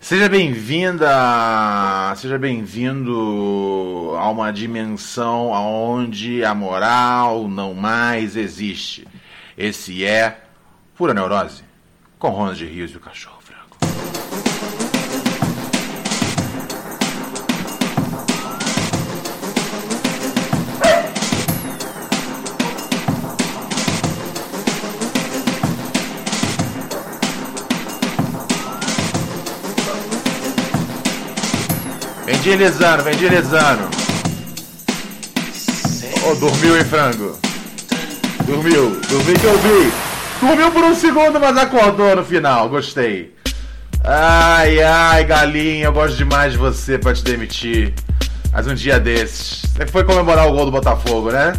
Seja bem-vinda, seja bem-vindo a uma dimensão onde a moral não mais existe. Esse é Pura Neurose, com Ronald Rios e o Cachorro deslizando, vem deslizando. Oh, dormiu, hein, frango? Dormiu, dormiu que eu vi. Dormiu por um segundo, mas acordou no final. Gostei. Ai, ai, galinha, eu gosto demais de você pra te demitir. Mas um dia desses. Você foi comemorar o gol do Botafogo, né?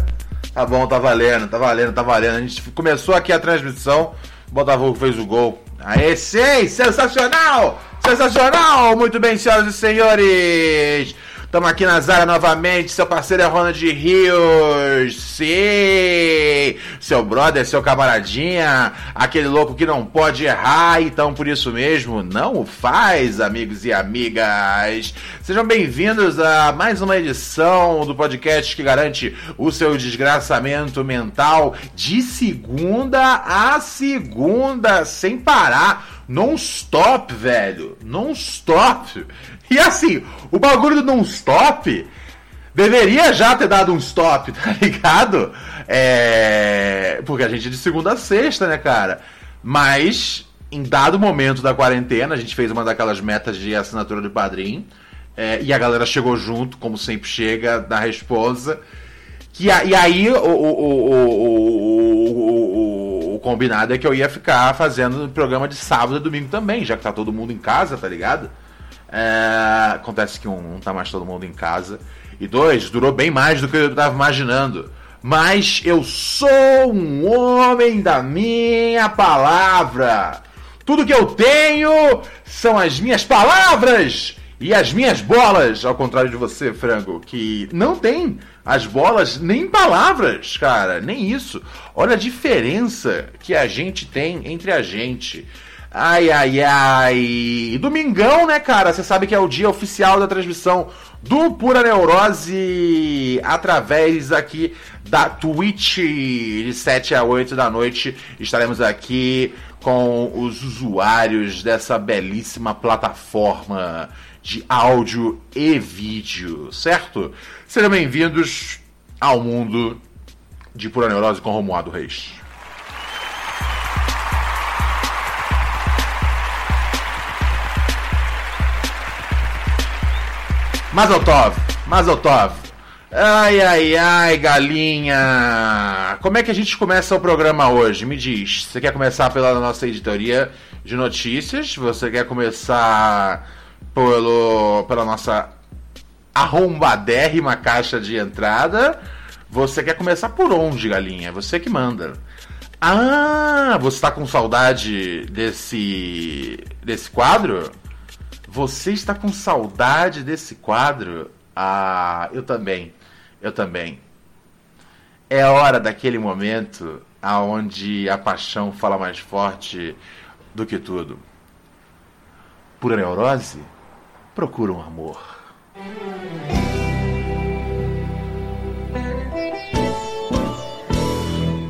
Tá bom, tá valendo, tá valendo, tá valendo. A gente começou aqui a transmissão. O Botafogo fez o gol. Aê, sim! Sensacional! Sensacional! Muito bem, senhoras e senhores! Estamos aqui na Zara novamente, seu parceiro é Ronald Rios. Sim! Seu brother, seu camaradinha, aquele louco que não pode errar, então por isso mesmo, não o faz, amigos e amigas. Sejam bem-vindos a mais uma edição do podcast que garante o seu desgraçamento mental de segunda a segunda, sem parar non-stop, velho. Non-stop. E assim, o bagulho do non-stop deveria já ter dado um stop, tá ligado? É. Porque a gente é de segunda a sexta, né, cara? Mas, em dado momento da quarentena, a gente fez uma daquelas metas de assinatura de padrinho. É, e a galera chegou junto, como sempre chega, na resposta. Que, e aí, o, o, o, o, combinado é que eu ia ficar fazendo programa de sábado e domingo também, já que tá todo mundo em casa, tá ligado? É, acontece que um, não tá mais todo mundo em casa. E dois, durou bem mais do que eu tava imaginando. Mas eu sou um homem da minha palavra. Tudo que eu tenho são as minhas palavras e as minhas bolas, ao contrário de você, frango, que não tem as bolas nem palavras, cara, nem isso. Olha a diferença que a gente tem entre a gente. Ai, ai, ai. Domingão, né, cara? Você sabe que é o dia oficial da transmissão do Pura Neurose através aqui da Twitch de 7 a 8 da noite. Estaremos aqui com os usuários dessa belíssima plataforma de áudio e vídeo, certo? Sejam bem-vindos ao mundo de Pura Neurose com Romualdo Reis. Mazotov, Mazotov. Ai, ai, ai, galinha. Como é que a gente começa o programa hoje? Me diz. Você quer começar pela nossa editoria de notícias? Você quer começar pelo, pela nossa arrombadérrima caixa de entrada? Você quer começar por onde, galinha? Você que manda. Ah, você está com saudade desse desse quadro? Você está com saudade desse quadro? Ah, eu também. Eu também. É hora daquele momento aonde a paixão fala mais forte do que tudo. Pura neurose? Procura um amor.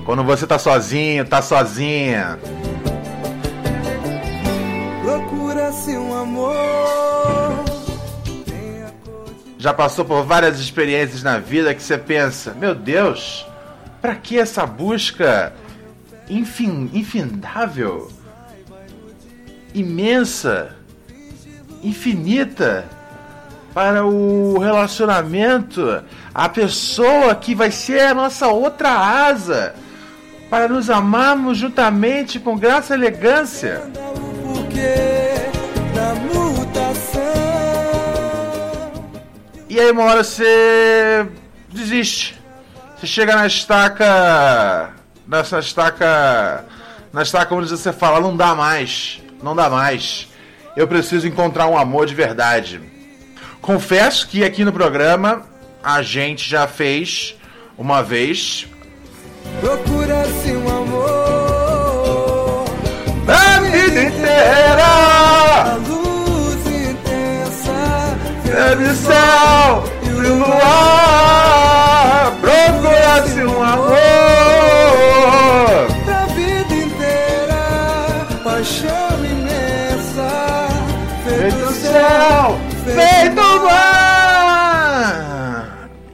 Quando você tá sozinho, tá sozinha. Procura-se um amor. Já passou por várias experiências na vida que você pensa, meu Deus, pra que essa busca infin, infindável, imensa, infinita para o relacionamento, a pessoa que vai ser a nossa outra asa, para nos amarmos juntamente com graça e elegância. E aí uma hora você desiste. Você chega na estaca. Nessa estaca. Na estaca onde você fala, não dá mais. Não dá mais. Eu preciso encontrar um amor de verdade. Confesso que aqui no programa a gente já fez uma vez Procura-se um amor A vida inteira! A luz intensa É do céu e do luar! Procura-se um amor! Pra vida inteira Paixão imensa Feito Feito céu, feito mar!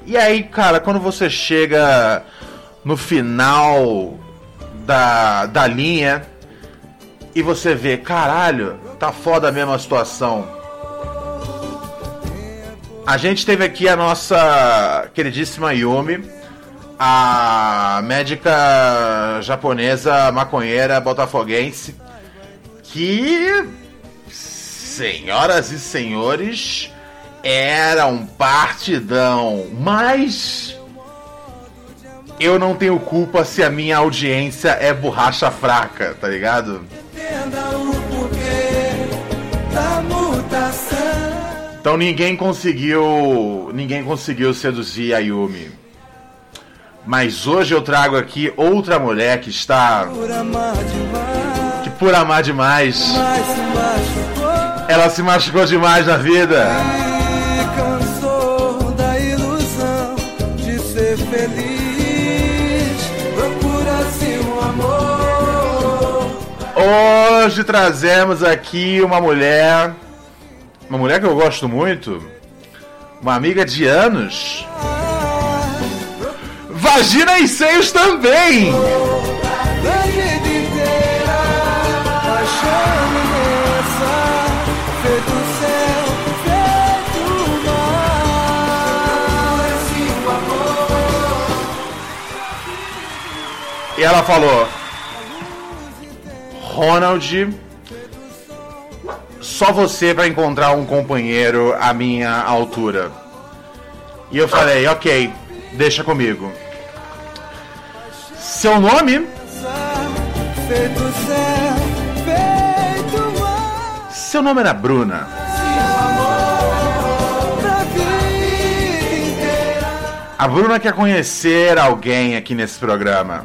E aí, cara, quando você chega no final da, da linha e você vê, caralho, tá foda a situação. A gente teve aqui a nossa queridíssima Yumi, a médica japonesa maconheira botafoguense, que Senhoras e senhores, era um partidão, mas eu não tenho culpa se a minha audiência é borracha fraca, tá ligado? Então ninguém conseguiu, ninguém conseguiu seduzir a Yumi. Mas hoje eu trago aqui outra mulher que está Por amar demais que por amar demais, ela se machucou demais na vida. Hoje trazemos aqui uma mulher, uma mulher que eu gosto muito, uma amiga de anos. Vagina e seios também! E ela falou: Ronald, só você vai encontrar um companheiro à minha altura. E eu falei: Ok, deixa comigo. Seu nome? Seu nome era Bruna. A Bruna quer conhecer alguém aqui nesse programa.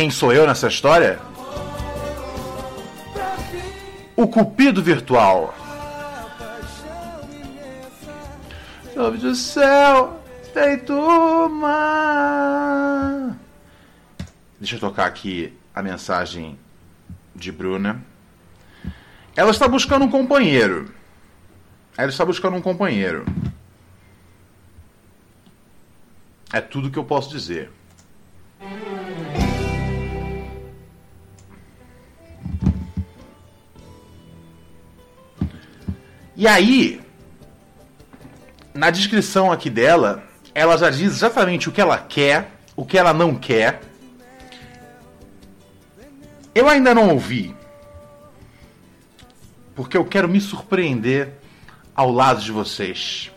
Quem sou eu nessa história? O Cupido Virtual. Sobe do céu, feito mar. Deixa eu tocar aqui a mensagem de Bruna. Ela está buscando um companheiro. Ela está buscando um companheiro. É tudo que eu posso dizer. E aí, na descrição aqui dela, ela já diz exatamente o que ela quer, o que ela não quer. Eu ainda não ouvi. Porque eu quero me surpreender ao lado de vocês.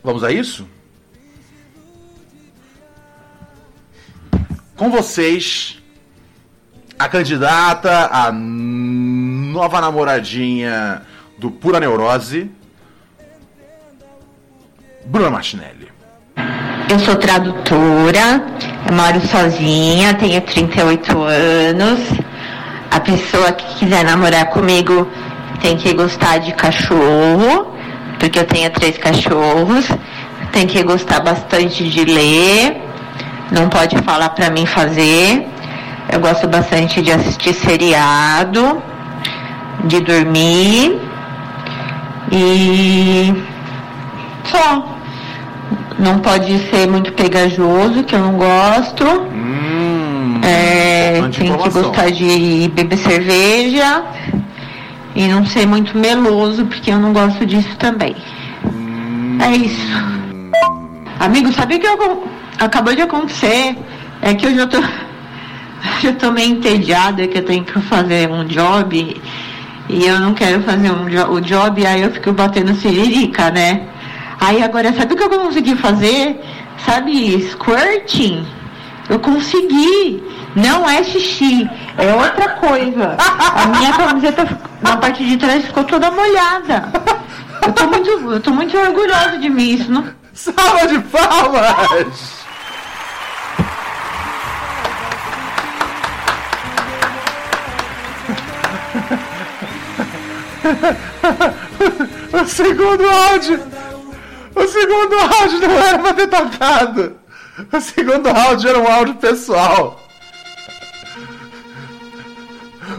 Vamos a isso? Com vocês, a candidata, a nova namoradinha do Pura Neurose, Bruna Martinelli. Eu sou tradutora, eu moro sozinha, tenho 38 anos. A pessoa que quiser namorar comigo tem que gostar de cachorro, porque eu tenho três cachorros. Tem que gostar bastante de ler, não pode falar pra mim fazer. Eu gosto bastante de assistir seriado, de dormir e só. Não pode ser muito pegajoso, que eu não gosto. Hum, É, tem que gostar de beber cerveja e não ser muito meloso, porque eu não gosto disso também. É isso. Amigo, sabe o que acon- acabou de acontecer? É que eu já tô, já tô meio entediada, que eu tenho que fazer um job e eu não quero fazer um jo o job, aí eu fico batendo siririca, né? Aí agora, sabe o que eu consegui fazer? Sabe, squirting? Eu consegui. Não é xixi, é outra coisa. A minha camiseta na parte de trás ficou toda molhada. Eu tô muito, eu tô muito orgulhosa de mim. Isso não, Salva de palmas! O segundo áudio! O segundo áudio não era pra ter tocado! O segundo áudio era um áudio pessoal!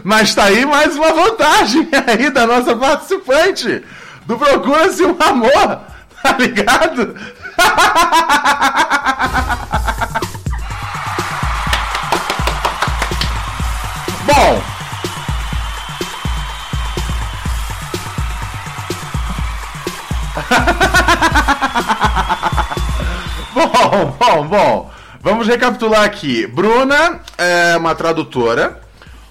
Mas tá aí mais uma vantagem aí da nossa participante! Do Procura-se um Amor! Tá ligado? bom, bom, bom. Vamos recapitular aqui. Bruna é uma tradutora,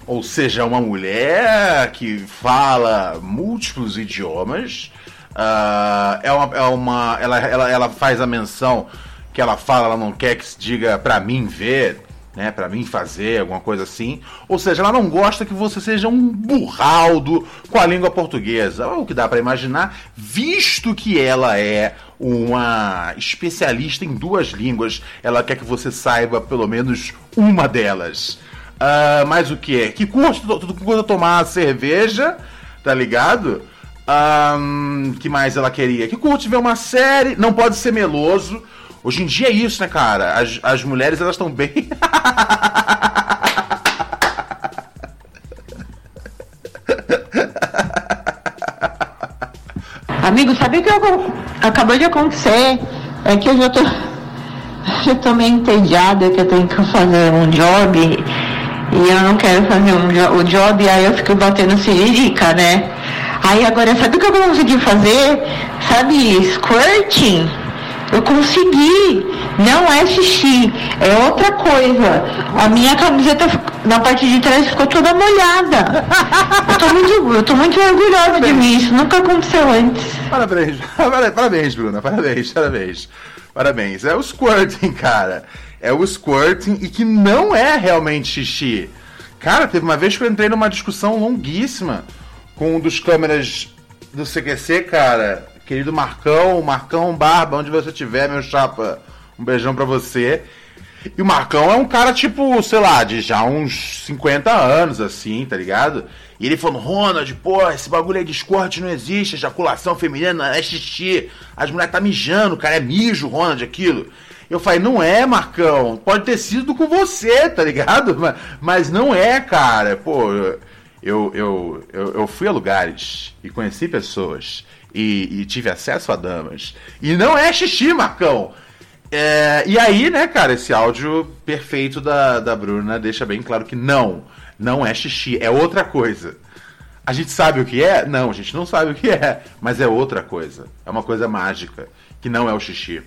ou seja, uma mulher que fala múltiplos idiomas. Ah, é uma, é uma ela, ela, ela faz a menção que ela fala, ela não quer que se diga pra mim ver, né, para mim fazer alguma coisa assim. Ou seja, ela não gosta que você seja um burraldo com a língua portuguesa. É o que dá pra imaginar, visto que ela é uma especialista em duas línguas, ela quer que você saiba pelo menos uma delas. Ah, mas o que? Que curte tudo curta tomar cerveja, tá ligado? Ahn, que mais ela queria? Que curte ver uma série, não pode ser meloso. Hoje em dia é isso, né, cara? As, as mulheres, elas estão bem. Amigo, sabe o que eu- acabou de acontecer? É que eu já tô, já tô meio entediada que eu tenho que fazer um job e eu não quero fazer um o job, aí eu fico batendo siririca, né? Aí agora, sabe o que eu consegui fazer? Sabe, squirting? Eu consegui. Não é xixi, é outra coisa. A minha camiseta na parte de trás ficou toda molhada. Eu tô muito, eu tô muito orgulhosa de mim. Isso nunca aconteceu antes. Parabéns, parabéns, Bruna, parabéns, parabéns. Parabéns. É o squirting, cara. É o squirting e que não é realmente xixi. Cara, teve uma vez que eu entrei numa discussão longuíssima com um dos câmeras do CQC, cara. Querido Marcão, Marcão Barba, onde você estiver, meu chapa. Um beijão pra você. E o Marcão é um cara, tipo, sei lá, de já uns 50 anos, assim, tá ligado? E ele falando, Ronald, pô, esse bagulho aí de escorte não existe, ejaculação feminina é xixi. As mulheres tá mijando, cara, é mijo, Ronald, aquilo. Eu falei, não é, Marcão, pode ter sido com você, tá ligado? Mas, mas não é, cara. Pô, eu, eu, eu, eu fui a lugares e conheci pessoas e, e tive acesso a damas. E não é xixi, Marcão. É, e aí, né, cara, esse áudio perfeito da, da Bruna deixa bem claro que não, não é xixi, é outra coisa. A gente sabe o que é? Não, a gente não sabe o que é, mas é outra coisa. É uma coisa mágica, que não é o xixi.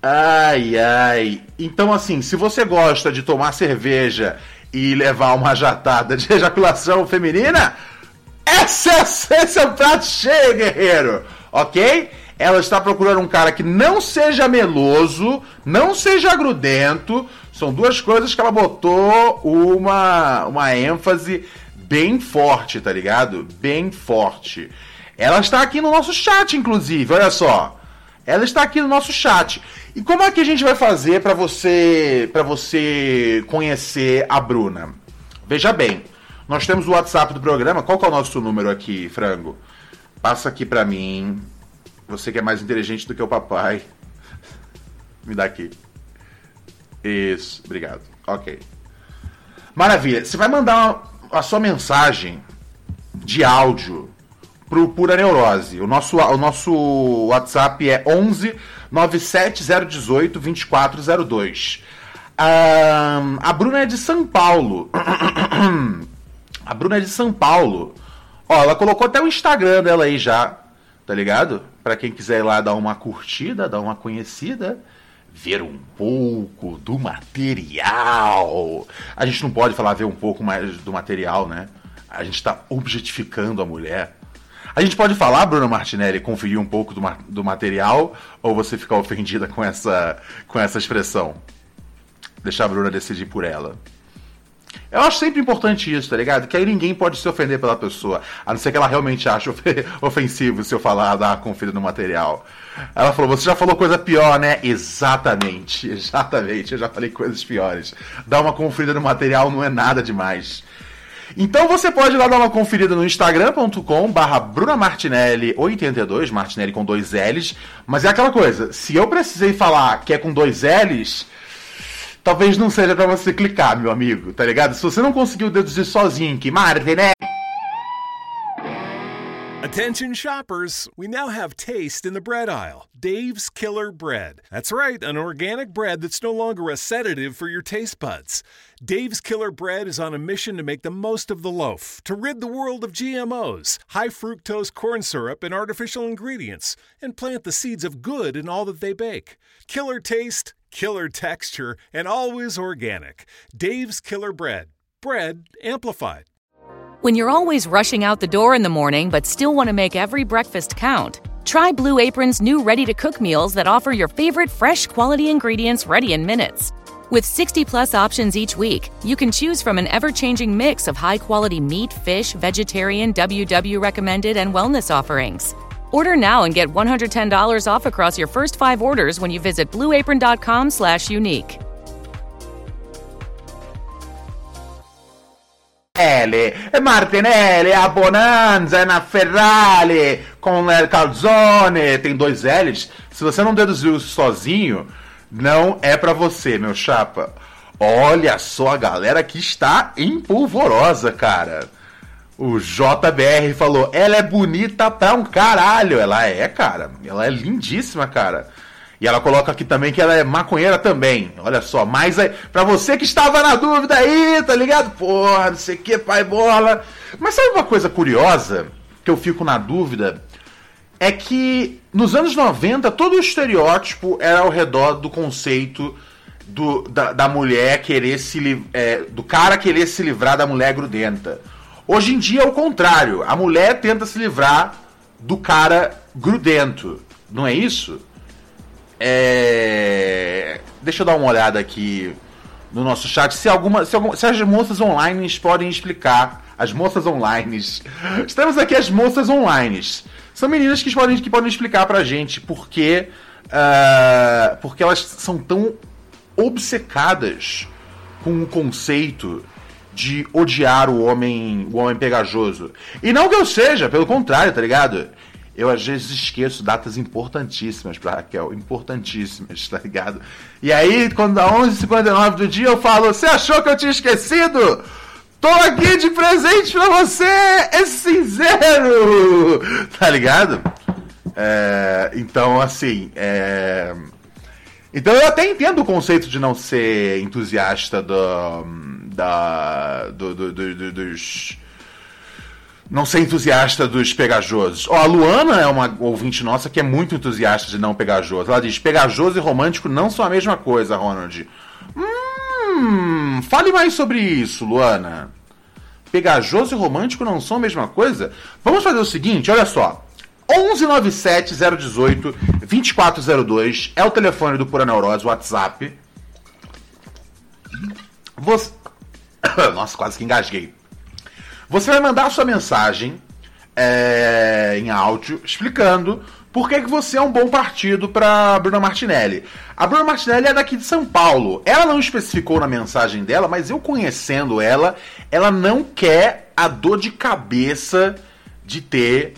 Ai, ai. Então, assim, se você gosta de tomar cerveja e levar uma jatada de ejaculação feminina, esse é, esse é o prato cheio, guerreiro. Ok? Ela está procurando um cara que não seja meloso, não seja grudento. São duas coisas que ela botou uma, uma ênfase bem forte, tá ligado? Bem forte. Ela está aqui no nosso chat, inclusive, olha só. Ela está aqui no nosso chat. E como é que a gente vai fazer para você para você conhecer a Bruna? Veja bem, nós temos o WhatsApp do programa. Qual que é o nosso número aqui, frango? Passa aqui para mim. Você que é mais inteligente do que o papai. Me dá aqui. Isso, obrigado. Ok. Maravilha. Você vai mandar a sua mensagem de áudio pro Pura Neurose. O nosso, o nosso WhatsApp é 11 97018 2402. Ah, a Bruna é de São Paulo. a Bruna é de São Paulo. Ó, ela colocou até o Instagram dela aí já, tá ligado? Pra quem quiser ir lá dar uma curtida, dar uma conhecida, ver um pouco do material. A gente não pode falar ver um pouco mais do material, né? A gente tá objetificando a mulher. A gente pode falar, Bruno Martinelli, conferir um pouco do, ma do material ou você ficar ofendida com essa, com essa expressão? Deixar a Bruna decidir por ela. Eu acho sempre importante isso, tá ligado? Que aí ninguém pode se ofender pela pessoa. A não ser que ela realmente ache ofensivo se eu falar, dar conferida no material. Ela falou, você já falou coisa pior, né? Exatamente, exatamente. Eu já falei coisas piores. Dar uma conferida no material não é nada demais. Então você pode ir lá dar uma conferida no instagram.com barra brunamartinelli82, Martinelli com dois L's. Mas é aquela coisa, se eu precisei falar que é com dois L's, talvez não seja para você clicar, meu amigo, tá ligado? Se você não conseguiu deduzir sozinho que Martinelli Attention shoppers, we now have taste in the bread aisle. Dave's Killer Bread. That's right, an organic bread that's no longer a sedative for your taste buds. Dave's Killer Bread is on a mission to make the most of the loaf, to rid the world of GMOs, high fructose corn syrup, and artificial ingredients, and plant the seeds of good in all that they bake. Killer taste, killer texture, and always organic. Dave's Killer Bread. Bread amplified. When you're always rushing out the door in the morning but still want to make every breakfast count, try Blue Apron's new ready to cook meals that offer your favorite fresh quality ingredients ready in minutes. With 60 plus options each week, you can choose from an ever changing mix of high quality meat, fish, vegetarian, WW recommended, and wellness offerings. Order now and get $110 off across your first five orders when you visit blueapron.com slash unique. Martinelli, a Bonanza, na Ferrari, com o Calzone, tem dois L's. Se você não deduziu sozinho, não é para você, meu chapa. Olha só a galera que está empolvorosa, cara. O JBR falou: ela é bonita pra um caralho. Ela é, cara. Ela é lindíssima, cara. E ela coloca aqui também que ela é maconheira também. Olha só, mas aí, pra você que estava na dúvida aí, tá ligado? Porra, não sei o que, pai bola. Mas sabe uma coisa curiosa que eu fico na dúvida? É que nos anos 90 todo o estereótipo era ao redor do conceito do, da, da mulher querer se é, do cara querer se livrar da mulher grudenta. Hoje em dia é o contrário. A mulher tenta se livrar do cara grudento. Não é isso? É... Deixa eu dar uma olhada aqui no nosso chat. Se, alguma, se, alguma, se as moças online podem explicar. As moças online. Estamos aqui as moças online. São meninas que podem, que podem explicar pra gente por que. Uh, porque elas são tão obcecadas com o conceito de odiar o homem, o homem pegajoso. E não que eu seja, pelo contrário, tá ligado? Eu às vezes esqueço datas importantíssimas pra Raquel, importantíssimas, tá ligado? E aí, quando dá 11h59 do dia, eu falo: Você achou que eu tinha esquecido? Tô aqui de presente pra você! Esse cinzeiro! Tá ligado? É, então, assim. É... Então eu até entendo o conceito de não ser entusiasta do, da, do, do, do, dos não ser entusiasta dos pegajosos. Oh, a Luana é uma ouvinte nossa que é muito entusiasta de não pegajoso. Ela diz: pegajoso e romântico não são a mesma coisa, Ronald. Hum, fale mais sobre isso, Luana. Pegajoso e romântico não são a mesma coisa? Vamos fazer o seguinte, olha só. 1197 018 2402 é o telefone do Pura Neurose, WhatsApp. Você... Nossa, quase que engasguei. Você vai mandar sua mensagem é, em áudio explicando por que, que você é um bom partido para Bruna Martinelli. A Bruna Martinelli é daqui de São Paulo. Ela não especificou na mensagem dela, mas eu conhecendo ela, ela não quer a dor de cabeça de ter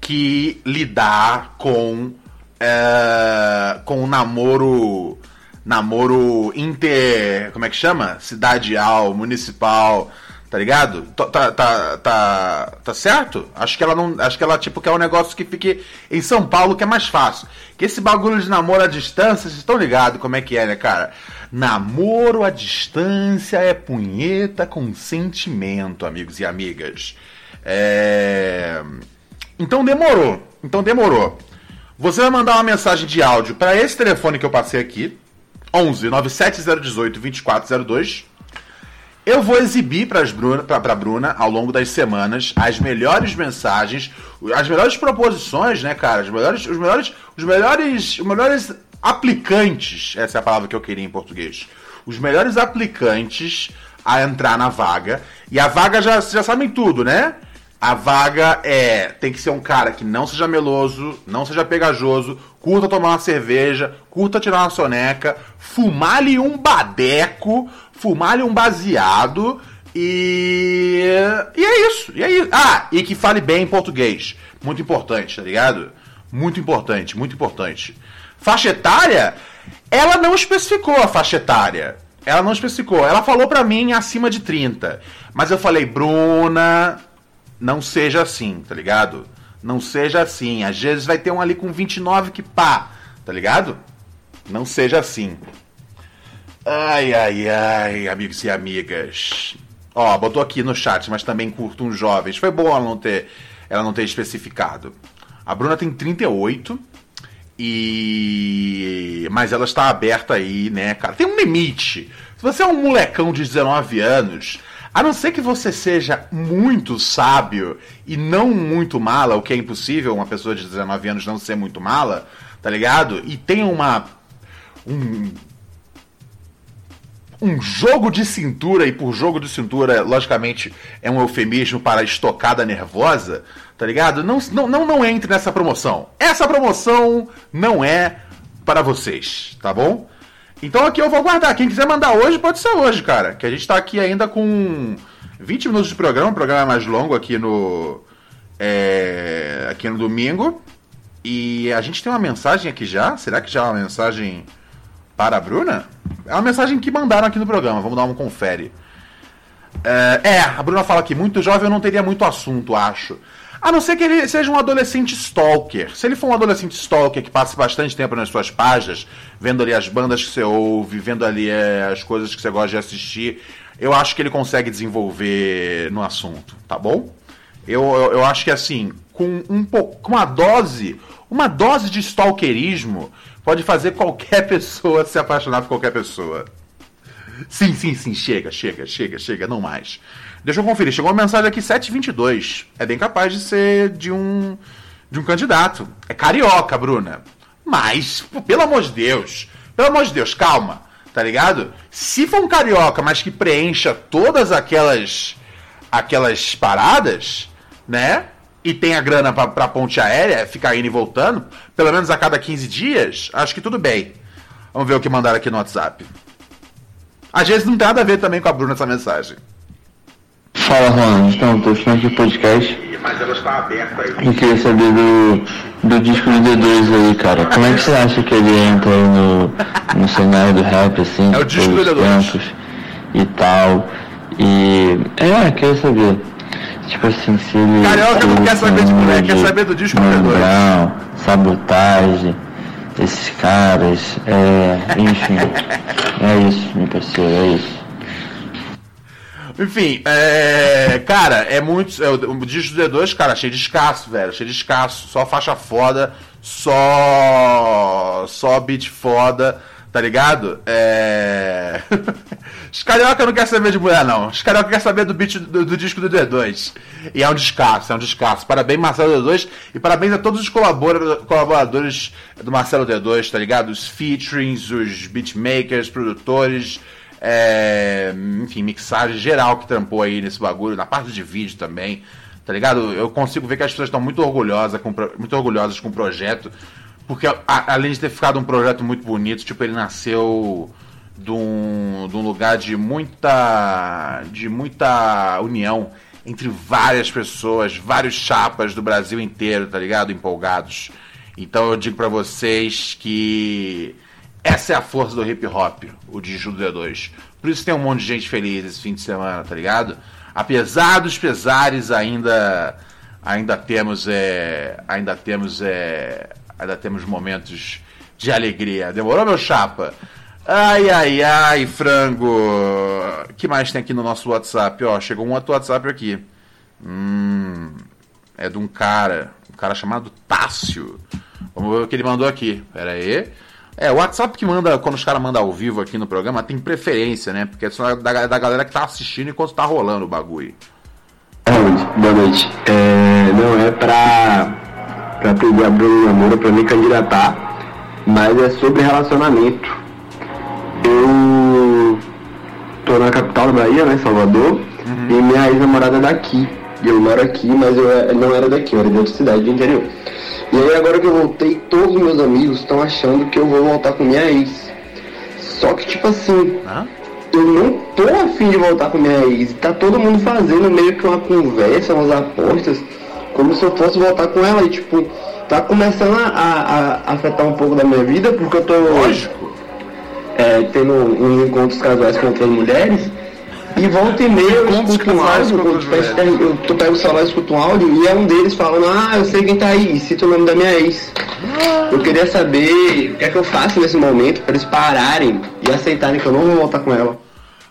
que lidar com é, com o namoro namoro inter como é que chama cidadial municipal Tá ligado? Tá, tá, tá, tá, tá certo? Acho que ela não. Acho que ela, tipo, quer um negócio que fique em São Paulo, que é mais fácil. Que esse bagulho de namoro à distância, vocês estão ligados como é que é, né, cara? Namoro à distância é punheta com sentimento, amigos e amigas. É... Então demorou. Então demorou. Você vai mandar uma mensagem de áudio para esse telefone que eu passei aqui. 11 97018 2402 Eu vou exibir para Bruna, Bruna, ao longo das semanas, as melhores mensagens, as melhores proposições, né, cara? Os melhores, os melhores, os melhores, os melhores aplicantes, essa é a palavra que eu queria em português. Os melhores aplicantes a entrar na vaga. E a vaga já, já sabem tudo, né? A vaga é. Tem que ser um cara que não seja meloso, não seja pegajoso, curta tomar uma cerveja, curta tirar uma soneca, fumar-lhe um badeco, fumar-lhe um baseado e. E é isso. E é isso. Ah, e que fale bem português. Muito importante, tá ligado? Muito importante, muito importante. Faixa etária? Ela não especificou a faixa etária. Ela não especificou. Ela falou pra mim acima de 30. Mas eu falei, Bruna, não seja assim, tá ligado? Não seja assim. Às vezes vai ter um ali com 29 que pá, tá ligado? Não seja assim. Ai, ai, ai, amigos e amigas. Ó, botou aqui no chat, mas também curto uns jovens. Foi bom ela não ter, ela não ter especificado. A Bruna tem 38 e mas ela está aberta aí, né, cara? Tem um limite. Se você é um molecão de 19 anos, a não ser que você seja muito sábio e não muito mala, o que é impossível uma pessoa de 19 anos não ser muito mala, tá ligado? E tem uma. Um, um jogo de cintura, e por jogo de cintura, logicamente, é um eufemismo para estocada nervosa, tá ligado? Não, não, não, não entre nessa promoção. Essa promoção não é para vocês, tá bom? Então aqui eu vou guardar. Quem quiser mandar hoje, pode ser hoje, cara. Que a gente tá aqui ainda com 20 minutos de programa, o programa é mais longo aqui no. É, aqui no domingo. E a gente tem uma mensagem aqui já. Será que já é uma mensagem para a Bruna? É uma mensagem que mandaram aqui no programa. Vamos dar um confere. É, é, a Bruna fala aqui, muito jovem eu não teria muito assunto, acho. A não ser que ele seja um adolescente stalker. Se ele for um adolescente stalker que passe bastante tempo nas suas páginas, vendo ali as bandas que você ouve, vendo ali é, as coisas que você gosta de assistir, eu acho que ele consegue desenvolver no assunto, tá bom? Eu, eu, eu acho que assim, com um pouco, com uma dose, uma dose de stalkerismo pode fazer qualquer pessoa se apaixonar por qualquer pessoa. Sim, sim, sim, chega, chega, chega, chega, não mais. Deixa eu conferir. Chegou uma mensagem aqui 722. É bem capaz de ser de um de um candidato. É carioca, Bruna. Mas, pelo amor de Deus, pelo amor de Deus, calma, tá ligado? Se for um carioca, mas que preencha todas aquelas aquelas paradas, né? E tem a grana pra, pra ponte aérea, ficar indo e voltando, pelo menos a cada 15 dias, acho que tudo bem. Vamos ver o que mandaram aqui no WhatsApp. Às vezes não tem nada a ver também com a Bruna essa mensagem. Fala, Ron. Então, tô assistindo aqui o podcast Mas ela está aberta aí. e queria saber do, do disco do D2 aí, cara. Como é que você acha que ele entra aí no, no cenário do rap, assim, É o de disco do os D2. tempos e tal? E, é, queria saber. Tipo assim, se ele... Carioca não quer saber de mulher, de quer saber do disco do Mano D2. Brown, sabotagem, esses caras, é, enfim. é isso, meu parceiro, é isso. Enfim, é. Cara, é muito. É, o, disco do D2, cara, cheio de escasso, velho. Cheio de escasso. Só faixa foda. Só. Só beat foda. Tá ligado? É. Os carioca não quer saber de mulher, não. Os carioca quer saber do beat do, do disco do D2. E é um descasso, é um descasso. Parabéns, Marcelo D2. E parabéns a todos os colabora- colaboradores do Marcelo D2, tá ligado? Os featurings, os beatmakers, produtores. É, enfim, mixagem geral que trampou aí nesse bagulho, na parte de vídeo também, tá ligado? Eu consigo ver que as pessoas estão muito orgulhosas com, muito orgulhosas com o projeto, porque a- além de ter ficado um projeto muito bonito, tipo, ele nasceu de um, de um lugar de muita, de muita união entre várias pessoas, vários chapas do Brasil inteiro, tá ligado? Empolgados. Então eu digo pra vocês que essa é a força do hip hop, o disco do D2. Por isso tem um monte de gente feliz esse fim de semana, tá ligado? Apesar dos pesares, ainda ainda temos é, ainda temos é, ainda temos momentos de alegria. Demorou meu chapa? Ai ai ai, frango. Que mais tem aqui no nosso WhatsApp? Ó, chegou um outro WhatsApp aqui. Hum, é de um cara, um cara chamado Tássio. Vamos ver o que ele mandou aqui. Pera aí. É, o WhatsApp que manda, quando os caras mandam ao vivo aqui no programa, tem preferência, né? Porque é só da, da galera que tá assistindo enquanto tá rolando o bagulho. Boa noite. Boa noite. É, não é pra, pra pedir a Bruno Namoro pra me candidatar, mas é sobre relacionamento. Eu tô na capital da Bahia, né, Salvador, e minha ex-namorada é daqui. E eu moro aqui, mas eu é- não era daqui, eu era de outra cidade do interior. E aí agora que eu voltei, todos os meus amigos estão achando que eu vou voltar com minha ex. Só que tipo assim, Hã? eu não tô afim de voltar com minha ex. Tá todo mundo fazendo meio que uma conversa, umas apostas, como se eu fosse voltar com ela. E tipo, tá começando a, a- a afetar um pouco da minha vida, porque eu tô Lógico. é, tendo uns encontros casuais com outras mulheres. E volta e meia eu escuto um áudio, eu, eu pego o celular e escuto um áudio e é um deles falando, ah, eu sei quem tá aí, cita o nome da minha ex. Eu queria saber o que é que eu faço nesse momento para eles pararem e aceitarem que eu não vou voltar com ela.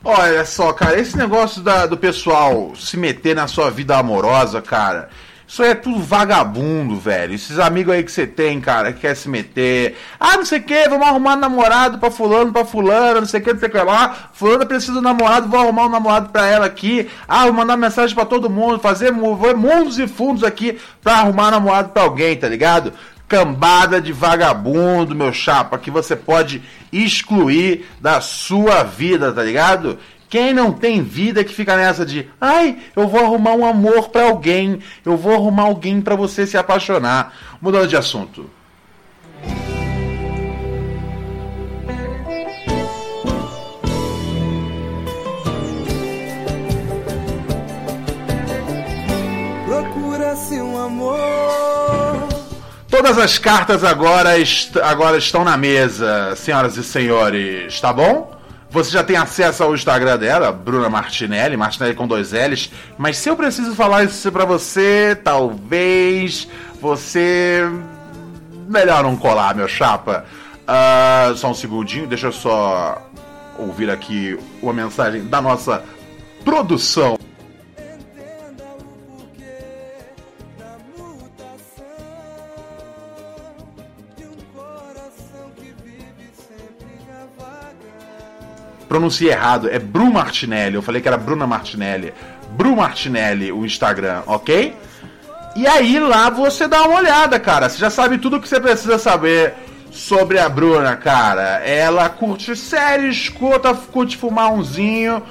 Olha só, cara, esse negócio da- do pessoal se meter na sua vida amorosa, cara, isso aí é tudo vagabundo, velho. Esses amigos aí que você tem, cara, que quer se meter. Ah, não sei o que, vamos arrumar namorado pra fulano, pra fulano, não sei o que, não sei o que lá. Fulano precisa de namorado, vou arrumar um namorado pra ela aqui. Ah, vou mandar mensagem pra todo mundo, fazer mundos e fundos aqui pra arrumar namorado pra alguém, tá ligado? Cambada de vagabundo, meu chapa, que você pode excluir da sua vida, tá ligado? Quem não tem vida que fica nessa de, ai, eu vou arrumar um amor pra alguém, eu vou arrumar alguém pra você se apaixonar. Mudando de assunto. Procura-se um amor. Todas as cartas agora, est agora estão na mesa, senhoras e senhores, tá bom? Você já tem acesso ao Instagram dela, Bruna Martinelli, Martinelli com dois L's. Mas se eu preciso falar isso pra você, talvez você. Melhor não colar, meu chapa. Ah, só um segundinho, deixa eu só ouvir aqui uma mensagem da nossa produção. Pronunciei errado, é Bru Martinelli. Eu falei que era Bruna Martinelli. Bru Martinelli, o Instagram, ok? E aí lá você dá uma olhada, cara. Você já sabe tudo o que você precisa saber sobre a Bruna, cara. Ela curte séries, curta, curte fumar umzinho,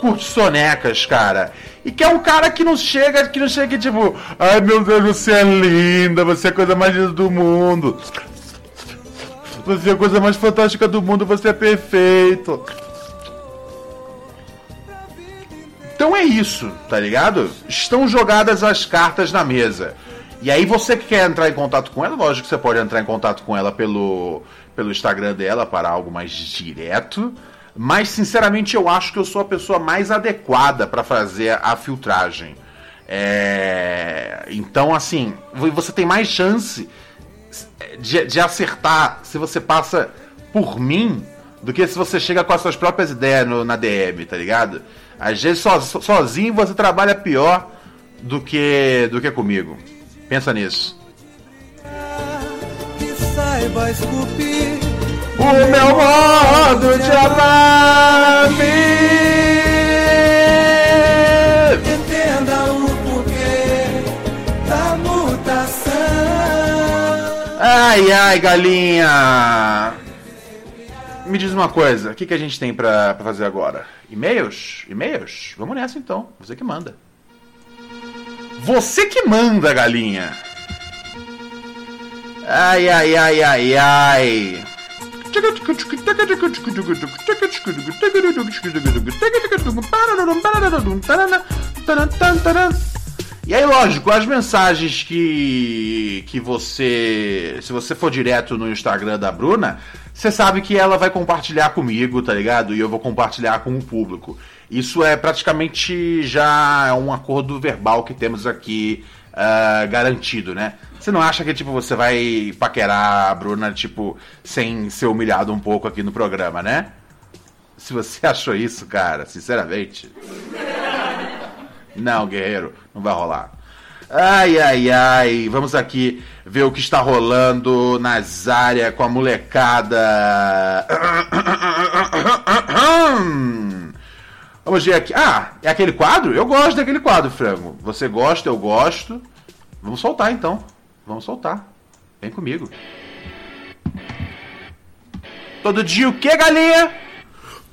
curte sonecas, cara. E que é um cara que não chega, que não chega tipo, ai meu Deus, você é linda, você é a coisa mais linda do mundo. Você é a coisa mais fantástica do mundo, você é perfeito. Então é isso, tá ligado? Estão jogadas as cartas na mesa. E aí você que quer entrar em contato com ela, lógico que você pode entrar em contato com ela pelo, pelo Instagram dela para algo mais direto. Mas sinceramente eu acho que eu sou a pessoa mais adequada para fazer a filtragem. É... Então assim, você tem mais chance de, de acertar se você passa por mim do que se você chega com as suas próprias ideias no- na DM, tá ligado? Às vezes so- so- sozinho você trabalha pior do que do que comigo. Pensa nisso. Que saiba esculpir O meu modo de amar Entenda o porquê da mutação. Ai, ai, galinha! Me diz uma coisa, o que, que a gente tem pra fazer agora? E-mails? E-mails? Vamos nessa então, você que manda. Você que manda, galinha! Ai, ai, ai, ai, ai! E aí, lógico, as mensagens que que você, se você for direto no Instagram da Bruna, você sabe que ela vai compartilhar comigo, tá ligado? E eu vou compartilhar com o público. Isso é praticamente já um acordo verbal que temos aqui ah, garantido, né? Você não acha que tipo você vai paquerar a Bruna tipo sem ser humilhado um pouco aqui no programa, né? Se você achou isso, cara, sinceramente, não, guerreiro, não vai rolar. Ai, ai, ai. Vamos aqui ver o que está rolando nas áreas com a molecada. Vamos ver aqui. Ah, é aquele quadro? Eu gosto daquele quadro, frango. Você gosta, eu gosto. Vamos soltar então. Vamos soltar. Vem comigo. Todo dia o que, galinha?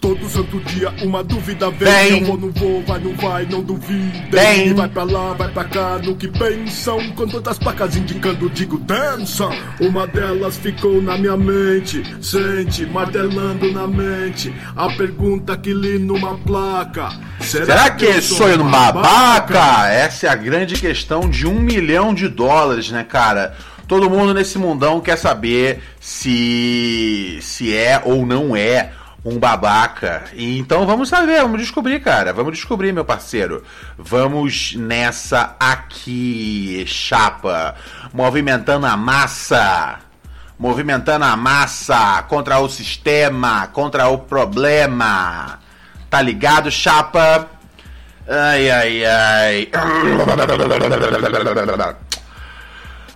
Todo santo dia uma dúvida vem. Vem. Eu vou, não vou, vai, não vai, não duvidem. Vem. E vai pra lá, vai pra cá, no que pensam. Com tantas placas indicando, digo, dança. Uma delas ficou na minha mente. Sente, martelando na mente. A pergunta que li numa placa. Será que eu sou sonho um babaca? Essa é a grande questão de um milhão de dólares, né, cara? Todo mundo nesse mundão quer saber se se é ou não é um babaca. E então vamos saber, vamos descobrir, cara. Vamos descobrir, meu parceiro. Vamos nessa aqui, chapa. Movimentando a massa. Movimentando a massa contra o sistema, contra o problema. Tá ligado, chapa? Ai, ai, ai.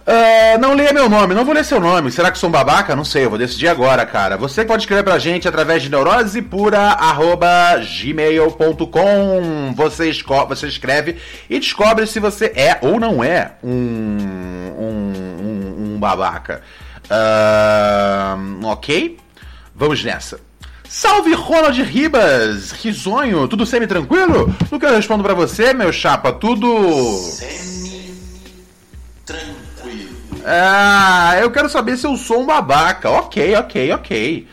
Ah, não leia meu nome, não vou ler seu nome. Será que sou um babaca? Não sei, eu vou decidir agora, cara. Você pode escrever pra gente através de neurosepura.gmail.com. Você, você escreve e descobre se você é ou não é um, um, um, um babaca. Ah, ok? Vamos nessa. Salve Ronald Ribas, risonho, tudo semi-tranquilo? No que eu respondo pra você, meu chapa, tudo. Ah, eu quero saber se eu sou um babaca. Ok, ok, ok.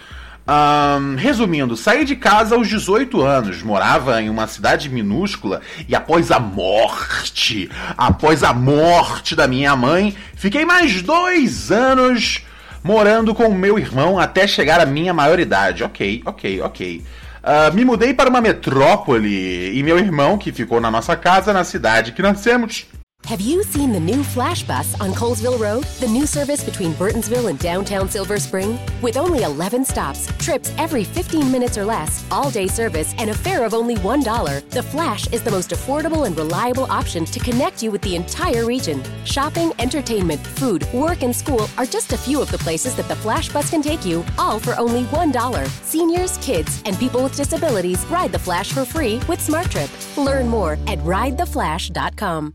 Ahn, resumindo, saí de casa aos 18 anos, morava em uma cidade minúscula e após a morte, após a morte da minha mãe, fiquei mais dois anos morando com meu irmão até chegar à minha maioridade. Ok, ok, ok. Ah, me mudei para uma metrópole e meu irmão, que ficou na nossa casa na cidade que nascemos, Have you seen the new Flash Bus on Colesville Road? The new service between Burtonsville and downtown Silver Spring? With only 11 stops, trips every 15 minutes or less, all day service, and a fare of only $1, the Flash is the most affordable and reliable option to connect you with the entire region. Shopping, entertainment, food, work, and school are just a few of the places that the Flash Bus can take you, all for only $1. Seniors, kids, and people with disabilities ride the Flash for free with SmartTrip. Learn more at ridetheflash.com.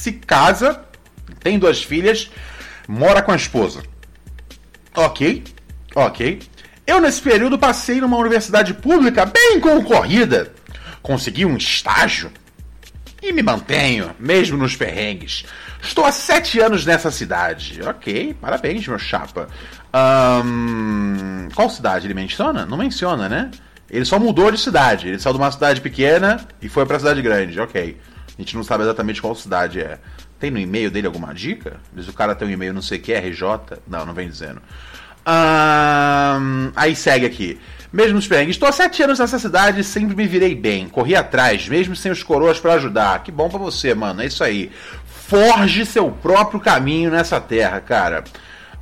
Se casa, tem duas filhas, mora com a esposa. Ok, ok. Eu, nesse período, passei numa universidade pública bem concorrida. Consegui um estágio e me mantenho, mesmo nos perrengues. Estou há sete anos nessa cidade. Ok, parabéns, meu chapa. Ahn, qual cidade ele menciona? Não menciona, né? Ele só mudou de cidade. Ele saiu de uma cidade pequena e foi pra cidade grande. Ok. A gente não sabe exatamente qual cidade é. Tem no e-mail dele alguma dica? Diz o cara tem um e-mail não sei que, RJ? Não, não vem dizendo. Ahn, aí segue aqui. Mesmo perrengues, estou há sete anos nessa cidade e sempre me virei bem. Corri atrás, mesmo sem os coroas pra ajudar. Que bom pra você, mano. É isso aí. Forge seu próprio caminho nessa terra, cara.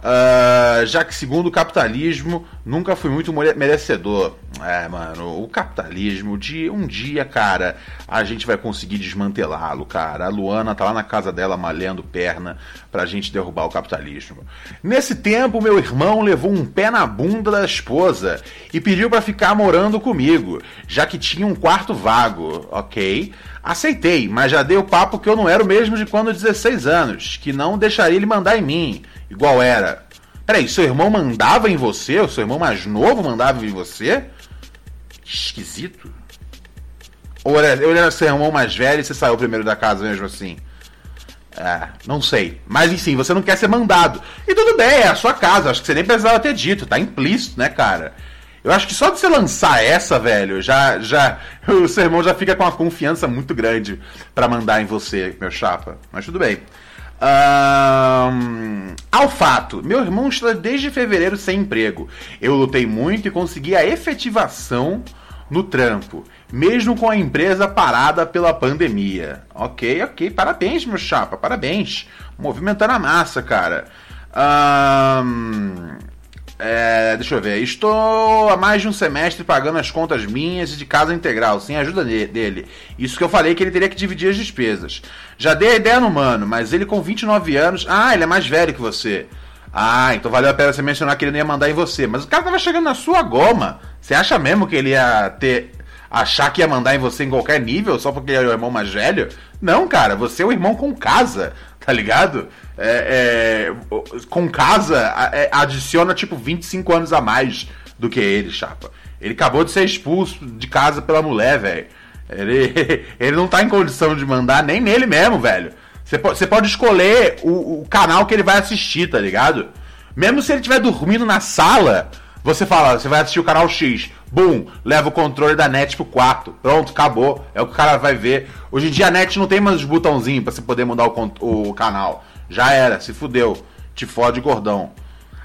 Ah, já que, segundo o capitalismo, nunca fui muito merecedor. É, mano, o capitalismo, de um dia, cara, a gente vai conseguir desmantelá-lo, cara. A Luana tá lá na casa dela malhando perna pra gente derrubar o capitalismo. Nesse tempo, meu irmão levou um pé na bunda da esposa e pediu pra ficar morando comigo, já que tinha um quarto vago, ok? Aceitei, mas já dei o papo que eu não era o mesmo de quando 16 anos, que não deixaria ele mandar em mim, igual era. Peraí, seu irmão mandava em você? O seu irmão mais novo mandava em você? Esquisito. Ou era, ou era seu irmão mais velho e você saiu primeiro da casa mesmo assim? É, não sei. Mas enfim, você não quer ser mandado. E tudo bem, é a sua casa. Acho que você nem precisava ter dito. Tá implícito, né, cara? Eu acho que só de você lançar essa, velho, já, já o seu irmão já fica com uma confiança muito grande pra mandar em você, meu chapa. Mas tudo bem. Ahn, ao fato, meu irmão está desde fevereiro sem emprego. Eu lutei muito e consegui a efetivação no trampo, mesmo com a empresa parada pela pandemia. Ok, ok, parabéns, meu chapa, parabéns. Movimentando a massa, cara. Ahn, é, deixa eu ver. Estou há mais de um semestre pagando as contas minhas e de casa integral, sem ajuda de- dele. Isso que eu falei que ele teria que dividir as despesas. Já dei a ideia no mano, mas ele com 29 anos. Ah, ele é mais velho que você. Ah, então valeu a pena você mencionar que ele não ia mandar em você. Mas o cara tava chegando na sua goma. Você acha mesmo que ele ia ter. achar que ia mandar em você em qualquer nível só porque ele é o irmão mais velho? Não, cara, você é o irmão com casa, tá ligado? É, é, com casa é, adiciona tipo 25 anos a mais do que ele, chapa. Ele acabou de ser expulso de casa pela mulher, velho. Ele, ele não tá em condição de mandar nem nele mesmo, velho. Você pode, pode escolher o, o canal que ele vai assistir, tá ligado? Mesmo se ele estiver dormindo na sala, você fala, você vai assistir o canal X. Bum, leva o controle da net pro quarto. Pronto, acabou. É o que o cara vai ver. Hoje em dia a net não tem mais os botãozinhos pra você poder mudar o, o canal. Já era, se fudeu. Te fode, gordão.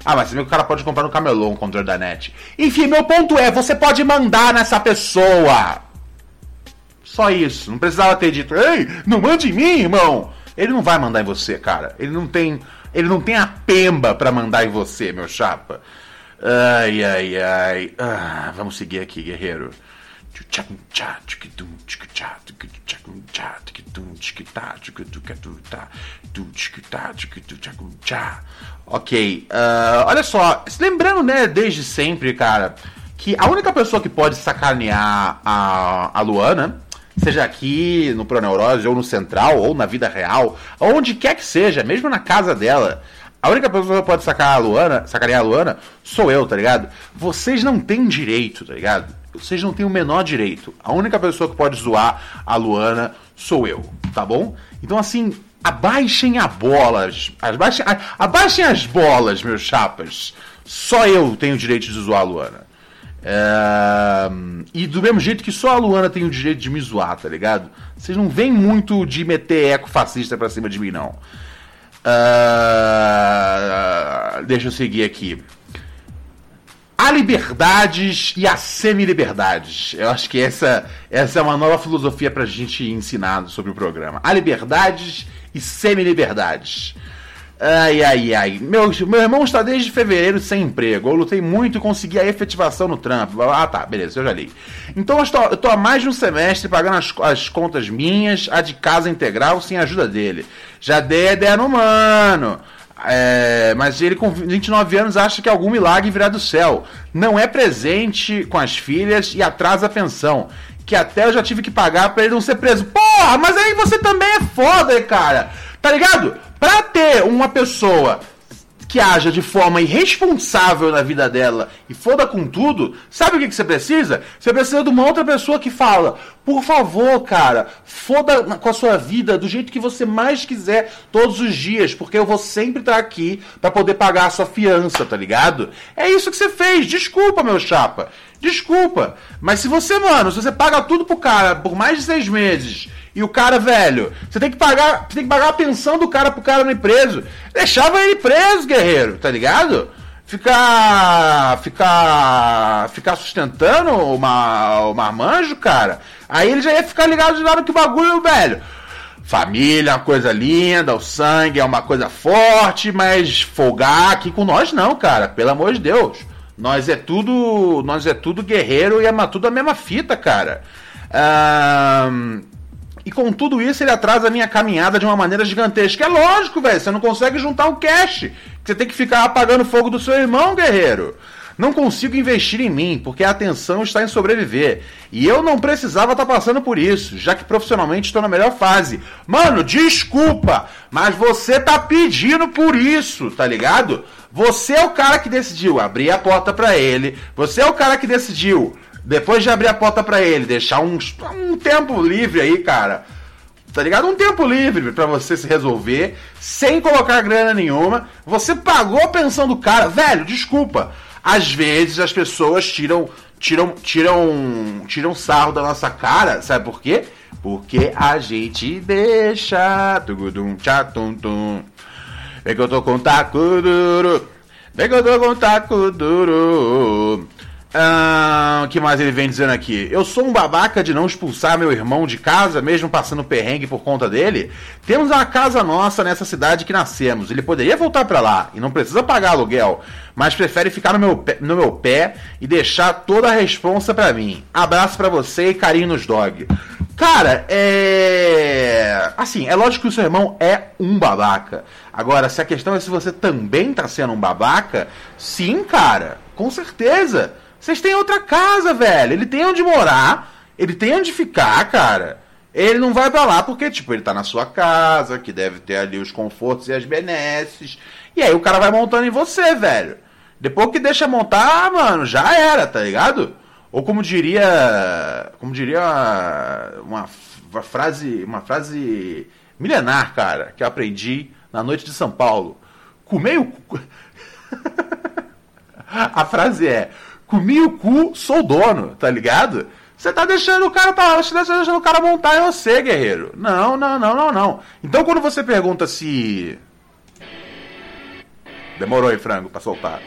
Ah, mas você vê que o cara pode comprar no camelô um controle da net. Enfim, meu ponto é, você pode mandar nessa pessoa. Só isso. Não precisava ter dito, ei, não mande em mim, irmão. Ele não vai mandar em você, cara. Ele não tem. Ele não tem a pemba pra mandar em você, meu chapa. Ai, ai, ai. Ah, vamos seguir aqui, guerreiro. Ok, ah, olha só, lembrando, né, desde sempre, cara, que a única pessoa que pode sacanear a, a Luana, seja aqui no Proneurose, ou no Central, ou na vida real, onde quer que seja, mesmo na casa dela, a única pessoa que pode sacar a Luana, sacanear a Luana sou eu, tá ligado? Vocês não têm direito, tá ligado? Vocês não têm o menor direito. A única pessoa que pode zoar a Luana sou eu, tá bom? Então, assim, abaixem a bolas. Abaixem, abaixem as bolas, meus chapas. Só eu tenho o direito de zoar a Luana. É, E do mesmo jeito que só a Luana tem o direito de me zoar, tá ligado? Vocês não vêm muito de meter eco fascista pra cima de mim, não. Ah, deixa eu seguir aqui. Há liberdades e há semi-liberdades. Eu acho que essa, essa é uma nova filosofia pra gente ensinar sobre o programa. Há liberdades e semi-liberdades. Ai, ai, ai. Meu, meu irmão está desde fevereiro sem emprego. Eu lutei muito e consegui a efetivação no trampo. Ah, tá, beleza, eu já li. Então eu estou, eu estou há mais de um semestre pagando as, as contas minhas, a de casa integral, sem a ajuda dele. Já dei a ideia no mano. É, mas ele com 29 anos acha que algum milagre virá do céu. Não é presente com as filhas e atrasa a pensão. Que até eu já tive que pagar pra ele não ser preso. Porra, mas aí você também é foda, cara. Tá ligado? Pra ter uma pessoa que haja de forma irresponsável na vida dela e foda com tudo, sabe o que, que você precisa? Você precisa de uma outra pessoa que fala: por favor, cara, foda com a sua vida do jeito que você mais quiser todos os dias, porque eu vou sempre estar aqui pra poder pagar a sua fiança, tá ligado? É isso que você fez, desculpa, meu chapa. Desculpa. Mas se você, mano, se você paga tudo pro cara por mais de seis meses e o cara, velho, você tem que pagar, você tem que pagar a pensão do cara pro cara não ir preso. Deixava ele preso, guerreiro, tá ligado? Ficar. Ficar. Ficar sustentando o, ma, o marmanjo, cara. Aí ele já ia ficar ligado de lado que o bagulho, velho. Família é uma coisa linda, o sangue é uma coisa forte, mas folgar aqui com nós não, cara. Pelo amor de Deus. Nós é tudo. Nós é tudo guerreiro e é tudo a mesma fita, cara. Ahn, e com tudo isso, ele atrasa a minha caminhada de uma maneira gigantesca. É lógico, velho. Você não consegue juntar o cash. Você tem que ficar apagando o fogo do seu irmão, guerreiro. Não consigo investir em mim, porque a atenção está em sobreviver. E eu não precisava estar passando por isso, já que profissionalmente estou na melhor fase. Mano, desculpa, mas você tá pedindo por isso, tá ligado? Você é o cara que decidiu abrir a porta pra ele. Você é o cara que decidiu depois de abrir a porta pra ele, deixar um, um tempo livre aí, cara. tá ligado? Um tempo livre pra você se resolver, sem colocar grana nenhuma. Você pagou a pensão do cara. Velho, desculpa. Às vezes as pessoas tiram tiram tiram tiram sarro da nossa cara, sabe por quê? Porque a gente deixa tugudum tchatum tum. Vem que eu tô com taco duro. Vem que eu tô com taco duro. Ah, o que mais ele vem dizendo aqui? Eu sou um babaca de não expulsar meu irmão de casa, mesmo passando perrengue por conta dele. Temos uma casa nossa nessa cidade que nascemos. Ele poderia voltar pra lá e não precisa pagar aluguel, mas prefere ficar no meu pé, no meu pé e deixar toda a responsa pra mim. Abraço pra você e carinho nos dog. Cara, é. Assim, é lógico que o seu irmão é um babaca. Agora, se a questão é se você também tá sendo um babaca, sim, cara, com certeza. Vocês têm outra casa, velho. Ele tem onde morar, ele tem onde ficar, cara. Ele não vai pra lá porque, tipo, ele tá na sua casa, que deve ter ali os confortos e as benesses. E aí o cara vai montando em você, velho. Depois que deixa montar, mano, já era, tá ligado? Ou como diria. Como diria uma, uma frase. Uma frase milenar, cara, que eu aprendi na noite de São Paulo. Comer o. A frase é: comi o cu, sou dono, tá ligado? Você tá deixando o cara pra, você tá deixando o cara montar em você, guerreiro. Não, não, não, não, não. Então quando você pergunta se demorou aí, frango, pra soltar.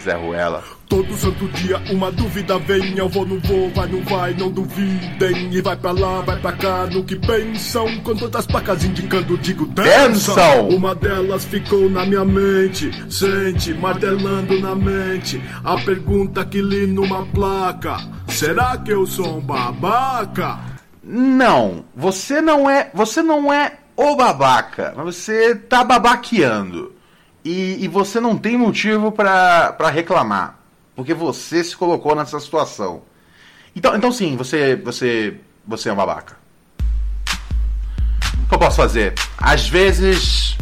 Zé Ruela. Todo santo dia uma dúvida vem, eu vou, não vou, vai, não vai, não duvidem. E vai pra lá, vai pra cá, no que pensam. Com todas as placas indicando, digo, Dançam. dançam. Uma delas ficou na minha mente, sente, martelando na mente. A pergunta que li numa placa: Será que eu sou um babaca? Não, você não é, você não é o babaca, mas você tá babaqueando. E, e você não tem motivo pra reclamar, porque você se colocou nessa situação. Então, então sim, você você você é um babaca. O que eu posso fazer? Às vezes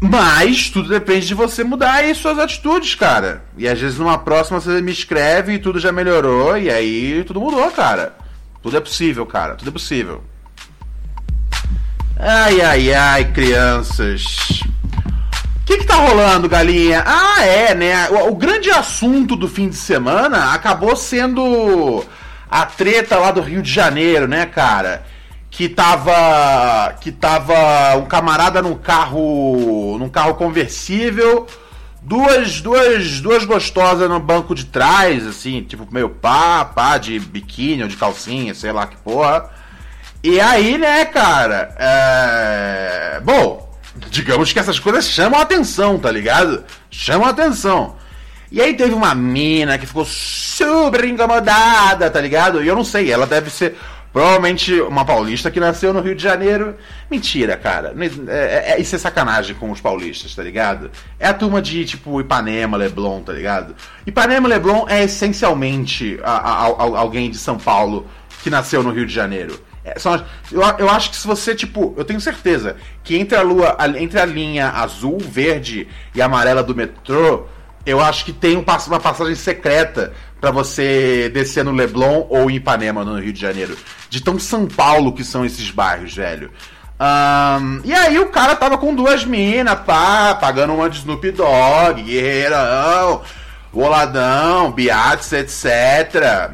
Mas tudo depende de você mudar aí suas atitudes, cara. E às vezes numa próxima você me escreve e tudo já melhorou, e aí tudo mudou, cara. Tudo é possível, cara. Tudo é possível. Ai, ai, ai, crianças. Que, que tá rolando, galinha? Ah, é, né? O, o grande assunto do fim de semana acabou sendo a treta lá do Rio de Janeiro, né, cara? Que tava. Que tava um camarada num carro. num carro conversível. Duas, duas, duas gostosas no banco de trás, assim, tipo meio pá, pá, de biquíni ou de calcinha, sei lá que porra. E aí, né, cara? É... Bom, digamos que essas coisas chamam a atenção, tá ligado? Chamam a atenção. E aí teve uma mina que ficou super incomodada, tá ligado? E eu não sei, ela deve ser provavelmente uma paulista que nasceu no Rio de Janeiro. Mentira, cara. É, é- é- isso é sacanagem com os paulistas, tá ligado? É a turma de, tipo, Ipanema, Leblon, tá ligado? Ipanema Leblon é essencialmente a- a- a- alguém de São Paulo que nasceu no Rio de Janeiro. É, são eu, eu acho que se você, tipo, eu tenho certeza que entre a lua, a- entre a linha azul, verde e amarela do metrô, eu acho que tem um uma passagem secreta pra você descer no Leblon ou em Ipanema, no Rio de Janeiro. De tão São Paulo que são esses bairros, velho. Ahn, e aí o cara tava com duas minas, pá, pagando uma de Snoop Dogg, guerreirão, boladão, Beatriz, etc.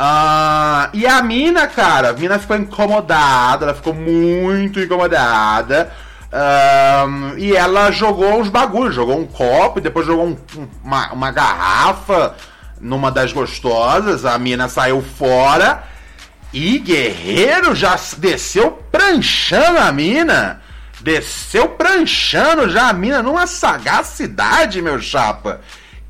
Ah, e a mina, cara, a mina ficou incomodada, ela ficou muito incomodada. Ahn, e ela jogou uns bagulhos, jogou um copo depois jogou um- um- uma, uma garrafa numa das gostosas. A mina saiu fora e Guerreiro já desceu pranchando a mina. Desceu pranchando já a mina numa sagacidade, meu chapa.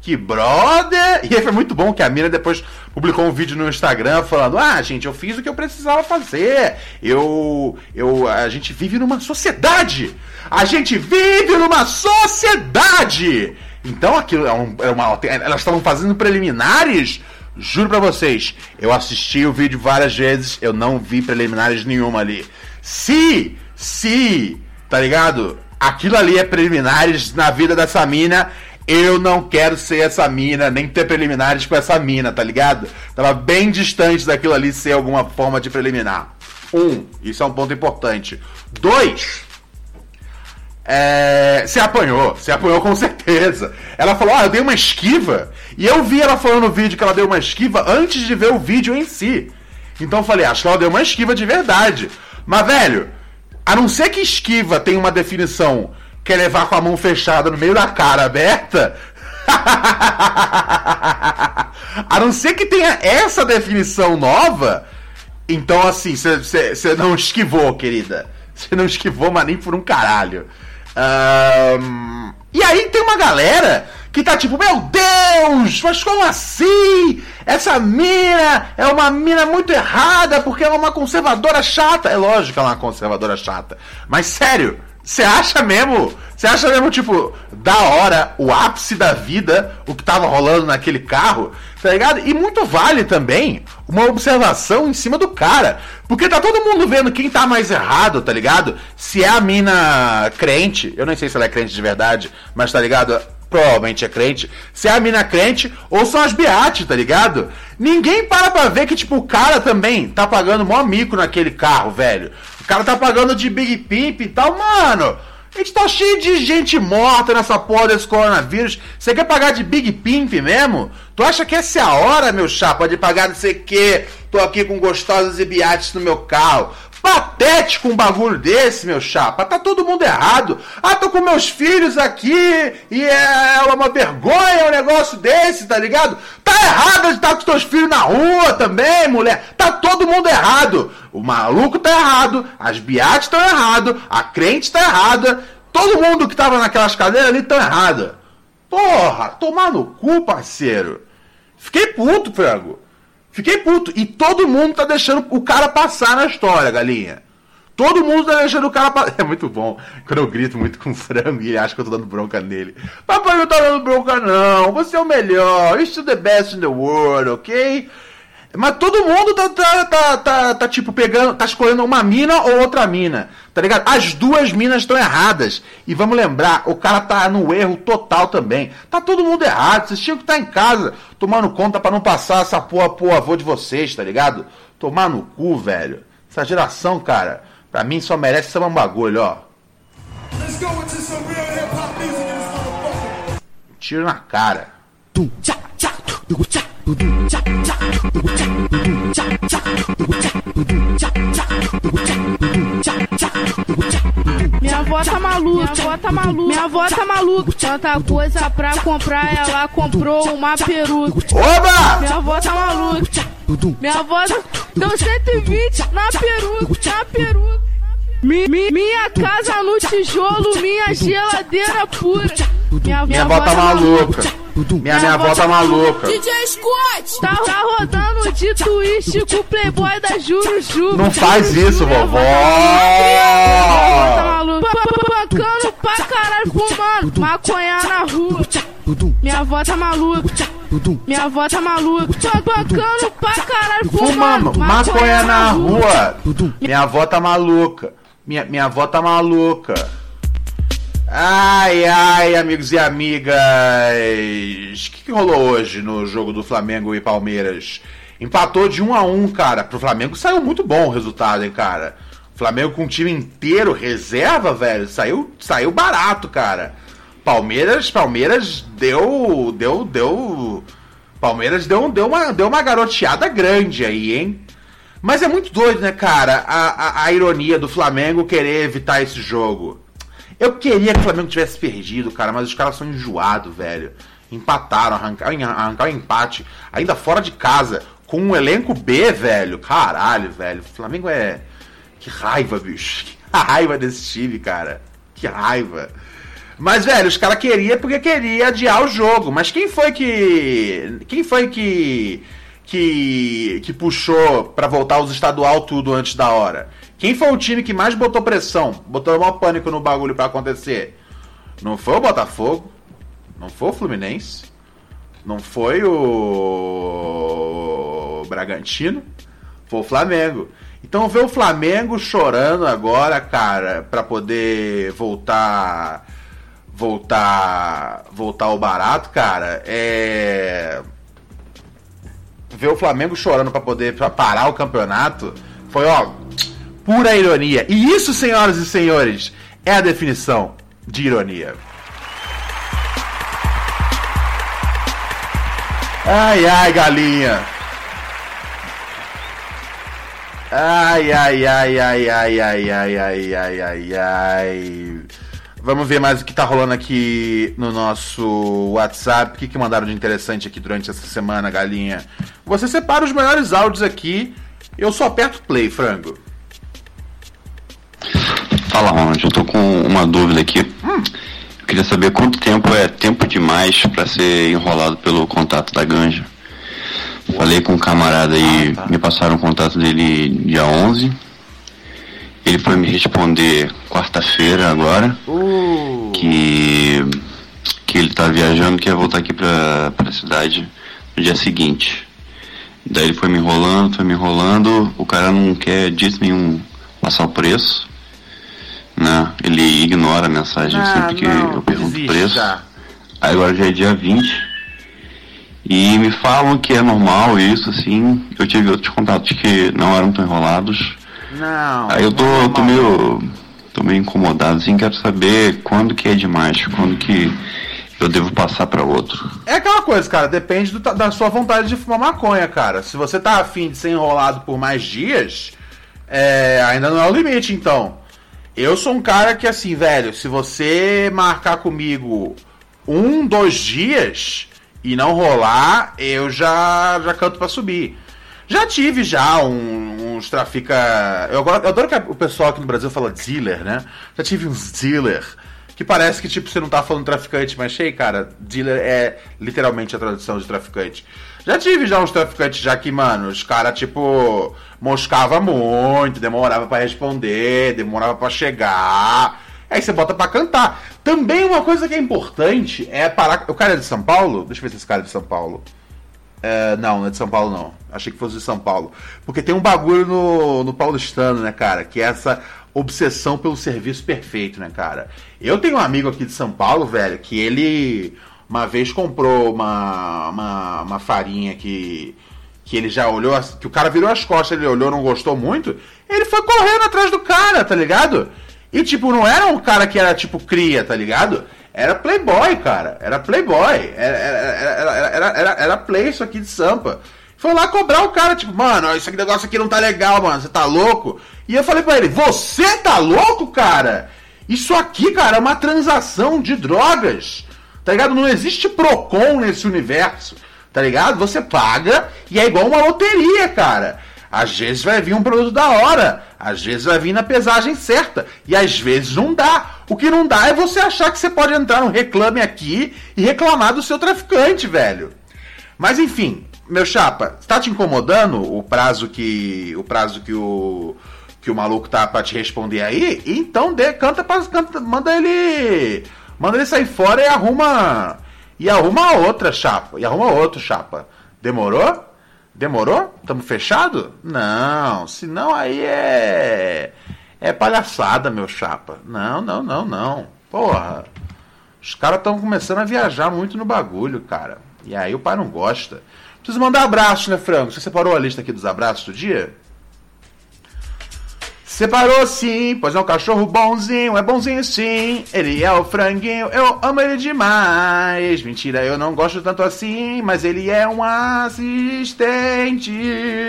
Que brother! E aí foi muito bom que a mina depois publicou um vídeo no Instagram falando: Ah, gente, eu fiz o que eu precisava fazer. Eu. eu a gente vive numa sociedade! A gente vive numa sociedade! Então aquilo é, um, é uma. Elas estavam fazendo preliminares. Juro pra vocês, eu assisti o vídeo várias vezes, eu não vi preliminares nenhuma ali. Se, se, tá ligado? Aquilo ali é preliminares na vida dessa mina, Eu não quero ser essa mina, nem ter preliminares com essa mina, tá ligado? Tava bem distante daquilo ali ser alguma forma de preliminar. Um, isso é um ponto importante. Dois, é, se apanhou, se apanhou com certeza. Ela falou: Ah, eu dei uma esquiva. E eu vi ela falando no vídeo que ela deu uma esquiva antes de ver o vídeo em si. Então eu falei: Acho que ela deu uma esquiva de verdade. Mas, velho, a não ser que esquiva tenha uma definição que é levar com a mão fechada no meio da cara aberta. a não ser que tenha essa definição nova. Então, assim, você não esquivou, querida. Você não esquivou, mas nem por um caralho. Um, e aí tem uma galera que tá tipo, meu Deus, mas como assim? Essa mina é uma mina muito errada porque ela é uma conservadora chata. É lógico que ela é uma conservadora chata. Mas sério, você acha mesmo? Você acha mesmo, tipo, da hora, o ápice da vida, o que tava rolando naquele carro, tá ligado? E muito vale também uma observação em cima do cara. Porque tá todo mundo vendo quem tá mais errado, tá ligado? Se é a mina crente, eu nem sei se ela é crente de verdade, mas tá ligado? Provavelmente é crente. Se é a mina crente ou são as beates, tá ligado? Ninguém para pra ver que, tipo, o cara também tá pagando mó mico naquele carro, velho cara tá pagando de Big Pimp e tal, mano. A gente tá cheio de gente morta nessa porra desse coronavírus. Você quer pagar de Big Pimp mesmo? Tu acha que essa é a hora, meu chapa, de pagar não sei o quê? Tô aqui com gostosas e biates no meu carro. Patético um bagulho desse, meu chapa. Tá todo mundo errado. Ah, tô com meus filhos aqui e é uma vergonha um negócio desse, tá ligado? Tá errado de estar com os teus filhos na rua também, mulher. Tá todo mundo errado. O maluco tá errado, as biates estão errado, a crente tá errada. Todo mundo que tava naquelas cadeiras ali tá errado. Porra, tomar no cu, parceiro. Fiquei puto, frango. Fiquei puto. E todo mundo tá deixando o cara passar na história, galinha. Todo mundo tá deixando o cara passar. É muito bom quando eu grito muito com frango e ele acha que eu tô dando bronca nele. Papai não tá dando bronca, não. Você é o melhor. Isso the best in the world, ok? Mas todo mundo tá, tá, tá, tá, tá, tipo pegando, tá escolhendo uma mina ou outra mina, tá ligado? As duas minas estão erradas. E vamos lembrar, o cara tá no erro total também. Tá todo mundo errado. Vocês tinham que estar tá em casa tomando conta para não passar essa porra pro avô de vocês, tá ligado? Tomar no cu, velho. Essa geração, cara, pra mim só merece ser um bagulho, ó. Tiro na cara. Minha avó tá maluca, minha avó tá maluca, minha avó tá maluca. Tanta coisa pra comprar, ela comprou uma peruca. Oba! Minha avó tá maluca. Minha avó deu 120 na peruca, na peruca. Mi, mi, minha casa no tijolo, minha geladeira pura. Minha, minha avó tá maluca. Minha, minha avó tá maluca. DJ Scott! Tá, tá rodando de twist com o playboy da Juro Juro. Não faz isso, vovó! Tá maluca. Bancando pra caralho, fumando. Maconha na rua. Minha avó tá maluca. Minha avó tá maluca. Bancando pra caralho, fumando. Maconha na rua. Minha avó tá maluca. Minha, minha avó tá maluca. Ai, ai, amigos e amigas. O que, que, rolou hoje no jogo do Flamengo e Palmeiras? Empatou de 1 a 1 cara. Pro Flamengo saiu muito bom o resultado, hein, cara. O Flamengo com o time inteiro, reserva, velho. Saiu, saiu barato, cara. Palmeiras, Palmeiras deu. Deu. Deu. Palmeiras deu, deu, uma, deu uma garoteada grande aí, hein? Mas é muito doido, né, cara? A, a, a ironia do Flamengo querer evitar esse jogo. Eu queria que o Flamengo tivesse perdido, cara, mas os caras são enjoados, velho. Empataram, arrancaram, arrancaram empate, ainda fora de casa, com um elenco B, velho. Caralho, velho. O Flamengo é. Que raiva, bicho. Que raiva desse time, cara. Que raiva. Mas, velho, os caras queriam porque queria adiar o jogo. Mas quem foi que. Quem foi que que, que puxou para voltar aos estadual tudo antes da hora? Quem foi o time que mais botou pressão, botou o maior pânico no bagulho para acontecer? Não foi o Botafogo, não foi o Fluminense, não foi o Bragantino, foi o Flamengo. Então ver o Flamengo chorando agora, cara, para poder voltar voltar voltar ao barato, cara, é ver o Flamengo chorando pra poder pra parar o campeonato foi, ó, pura ironia. E isso, senhoras e senhores, é a definição de ironia. Ai, ai, galinha. Ai, ai, ai, ai, ai, ai, ai, ai, ai, ai, ai. Vamos ver mais o que tá rolando aqui no nosso WhatsApp. O que, que mandaram de interessante aqui durante essa semana, galinha? Você separa os melhores áudios aqui. Eu só aperto play, frango. Fala, Ronald. Eu tô com uma dúvida aqui. Hum. Eu queria saber quanto tempo é tempo demais para ser enrolado pelo contato da Ganja. Falei com um camarada aí, Ah, tá. me passaram o contato dele dia 11. Ele foi me responder quarta-feira agora. Uh. Que, que ele tá viajando, que ia voltar aqui pra, pra cidade no dia seguinte. Daí ele foi me enrolando, foi me enrolando. O cara não quer jeito nenhum passar o preço. Né? Ele ignora a mensagem Ah, sempre que não, eu pergunto o preço. já. Aí agora já é dia 20. E me falam que é normal isso, assim. Eu tive outros contatos que não eram tão enrolados. Não. Aí eu tô, não é tô meio. tô meio incomodado, assim, quero saber quando que é demais, quando que eu devo passar pra outro. É aquela coisa, cara, depende do da sua vontade de fumar maconha, cara. Se você tá afim de ser enrolado por mais dias, é, ainda não é o limite, então. Eu sou um cara que, assim, velho, se você marcar comigo um, dois dias e não rolar, eu já, já canto pra subir. Já tive já um- uns trafica. Eu, eu adoro que o pessoal aqui no Brasil fala dealer, né? Já tive uns dealer que parece que tipo você não tá falando traficante, mas achei, cara, dealer é literalmente a tradução de traficante. Já tive já uns traficantes já que, mano, os caras tipo moscava muito, demorava pra responder, demorava pra chegar. Aí você bota pra cantar. Também uma coisa que é importante é parar. O cara é de São Paulo? Deixa eu ver se esse cara é de São Paulo. É, não, não é de São Paulo, não. Achei que fosse de São Paulo. Porque tem um bagulho no, no paulistano, né, cara? Que é essa obsessão pelo serviço perfeito, né, cara? Eu tenho um amigo aqui de São Paulo, velho, que ele uma vez comprou uma, uma, uma farinha que, que ele já olhou, que o cara virou as costas, ele olhou, não gostou muito. Ele foi correndo atrás do cara, tá ligado? E, tipo, não era um cara que era, tipo, cria, tá ligado? Era playboy, cara. Era playboy. Era, era, era, era, era play isso aqui de Sampa. Foi lá cobrar o cara, tipo, mano, esse negócio aqui não tá legal, mano. Você tá louco? E eu falei pra ele, você tá louco, cara? Isso aqui, cara, é uma transação de drogas. Tá ligado? Não existe Procon nesse universo. Tá ligado? Você paga e é igual uma loteria, cara. Às vezes vai vir um produto da hora, às vezes vai vir na pesagem certa, e às vezes não dá. O que não dá é você achar que você pode entrar no reclame aqui e reclamar do seu traficante, velho. Mas enfim, meu chapa, tá te incomodando o prazo que o prazo que o que o maluco tá pra te responder aí? Então dê, canta, pra, canta manda ele manda ele sair fora e arruma e arruma outra chapa, e arruma outro chapa. Demorou? Demorou? Tamo fechado? Não, senão aí é. É palhaçada, meu chapa. Não, não, não, não. Porra. Os caras estão começando a viajar muito no bagulho, cara. E aí o pai não gosta. Preciso mandar abraços, né, Frango? Você separou a lista aqui dos abraços do dia? Separou sim, pois é um cachorro bonzinho, é bonzinho sim. Ele é o franguinho, eu amo ele demais. Mentira, eu não gosto tanto assim, mas ele é um assistente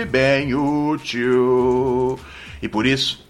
bem útil. E por isso,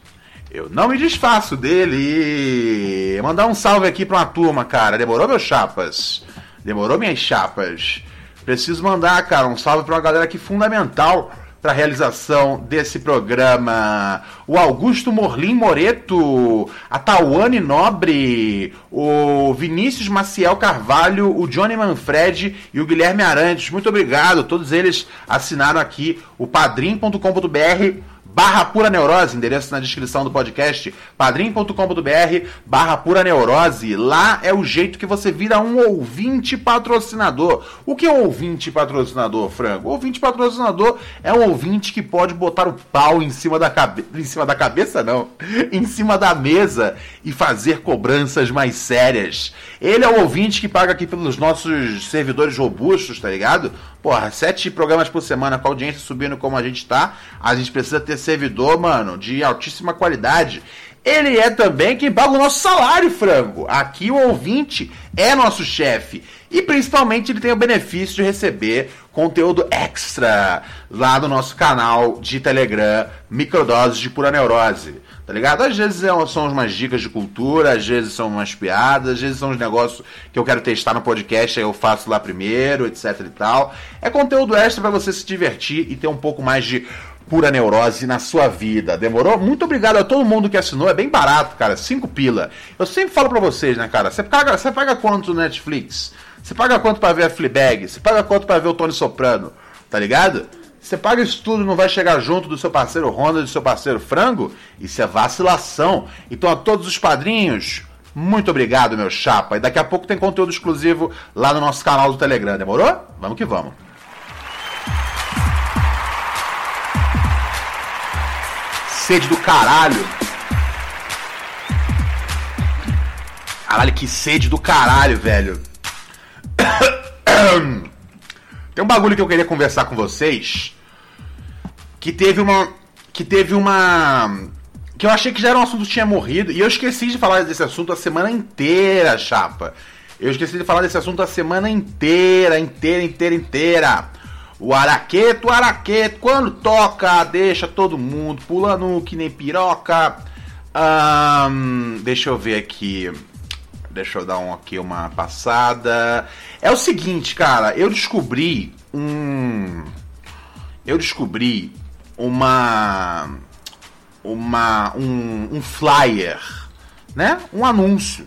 eu não me desfaço dele. Mandar um salve aqui pra uma turma, cara. Demorou, meus chapas? Demorou, minhas chapas? Preciso mandar, cara, um salve pra uma galera aqui fundamental para a realização desse programa. O Augusto Morlim Moreto, a Tawane Nobre, o Vinícius Maciel Carvalho, o Johnny Manfred e o Guilherme Arantes. Muito obrigado. Todos eles assinaram aqui o padrim.com.br barra pura neurose, endereço na descrição do podcast, padrim.com.br barra pura neurose. Lá é o jeito que você vira um ouvinte patrocinador. O que é um ouvinte patrocinador, Frango? O ouvinte patrocinador é um ouvinte que pode botar o pau em cima da cabeça. Em cima da cabeça, não. Em cima da mesa e fazer cobranças mais sérias. Ele é o ouvinte que paga aqui pelos nossos servidores robustos, tá ligado? Porra, sete programas por semana com a audiência subindo como a gente tá. A gente precisa ter servidor, mano, de altíssima qualidade. Ele é também quem paga o nosso salário, frango. Aqui o ouvinte é nosso chefe. E principalmente ele tem o benefício de receber conteúdo extra lá no nosso canal de Telegram, Microdoses de Pura Neurose. Tá ligado? Às vezes é- são umas dicas de cultura, às vezes são umas piadas, às vezes são uns negócios que eu quero testar no podcast, aí eu faço lá primeiro, etc e tal. É conteúdo extra para você se divertir e ter um pouco mais de pura neurose na sua vida. Demorou? Muito obrigado a todo mundo que assinou. É bem barato, cara. Cinco pila. Eu sempre falo pra vocês, né, cara? Você paga, você paga quanto no Netflix? Você paga quanto pra ver a Fleabag? Você paga quanto pra ver o Tony Soprano? Tá ligado? Você paga isso tudo não vai chegar junto do seu parceiro Honda do seu parceiro Frango? Isso é vacilação. Então a todos os padrinhos, muito obrigado, meu chapa. E daqui a pouco tem conteúdo exclusivo lá no nosso canal do Telegram. Demorou? Vamos que vamos. Sede do caralho. Caralho, que sede do caralho, velho. Tem um bagulho que eu queria conversar com vocês. Que teve uma. Que teve uma. Que eu achei que já era um assunto que tinha morrido. E eu esqueci de falar desse assunto a semana inteira, chapa. Eu esqueci de falar desse assunto a semana inteira, inteira, inteira, inteira. O araqueto, o araqueto, quando toca, deixa todo mundo pulando que nem piroca. Ahn, deixa eu ver aqui. Deixa eu dar um, aqui uma passada. É o seguinte, cara, eu descobri um. Eu descobri uma. Uma. Um, um flyer, né? Um anúncio.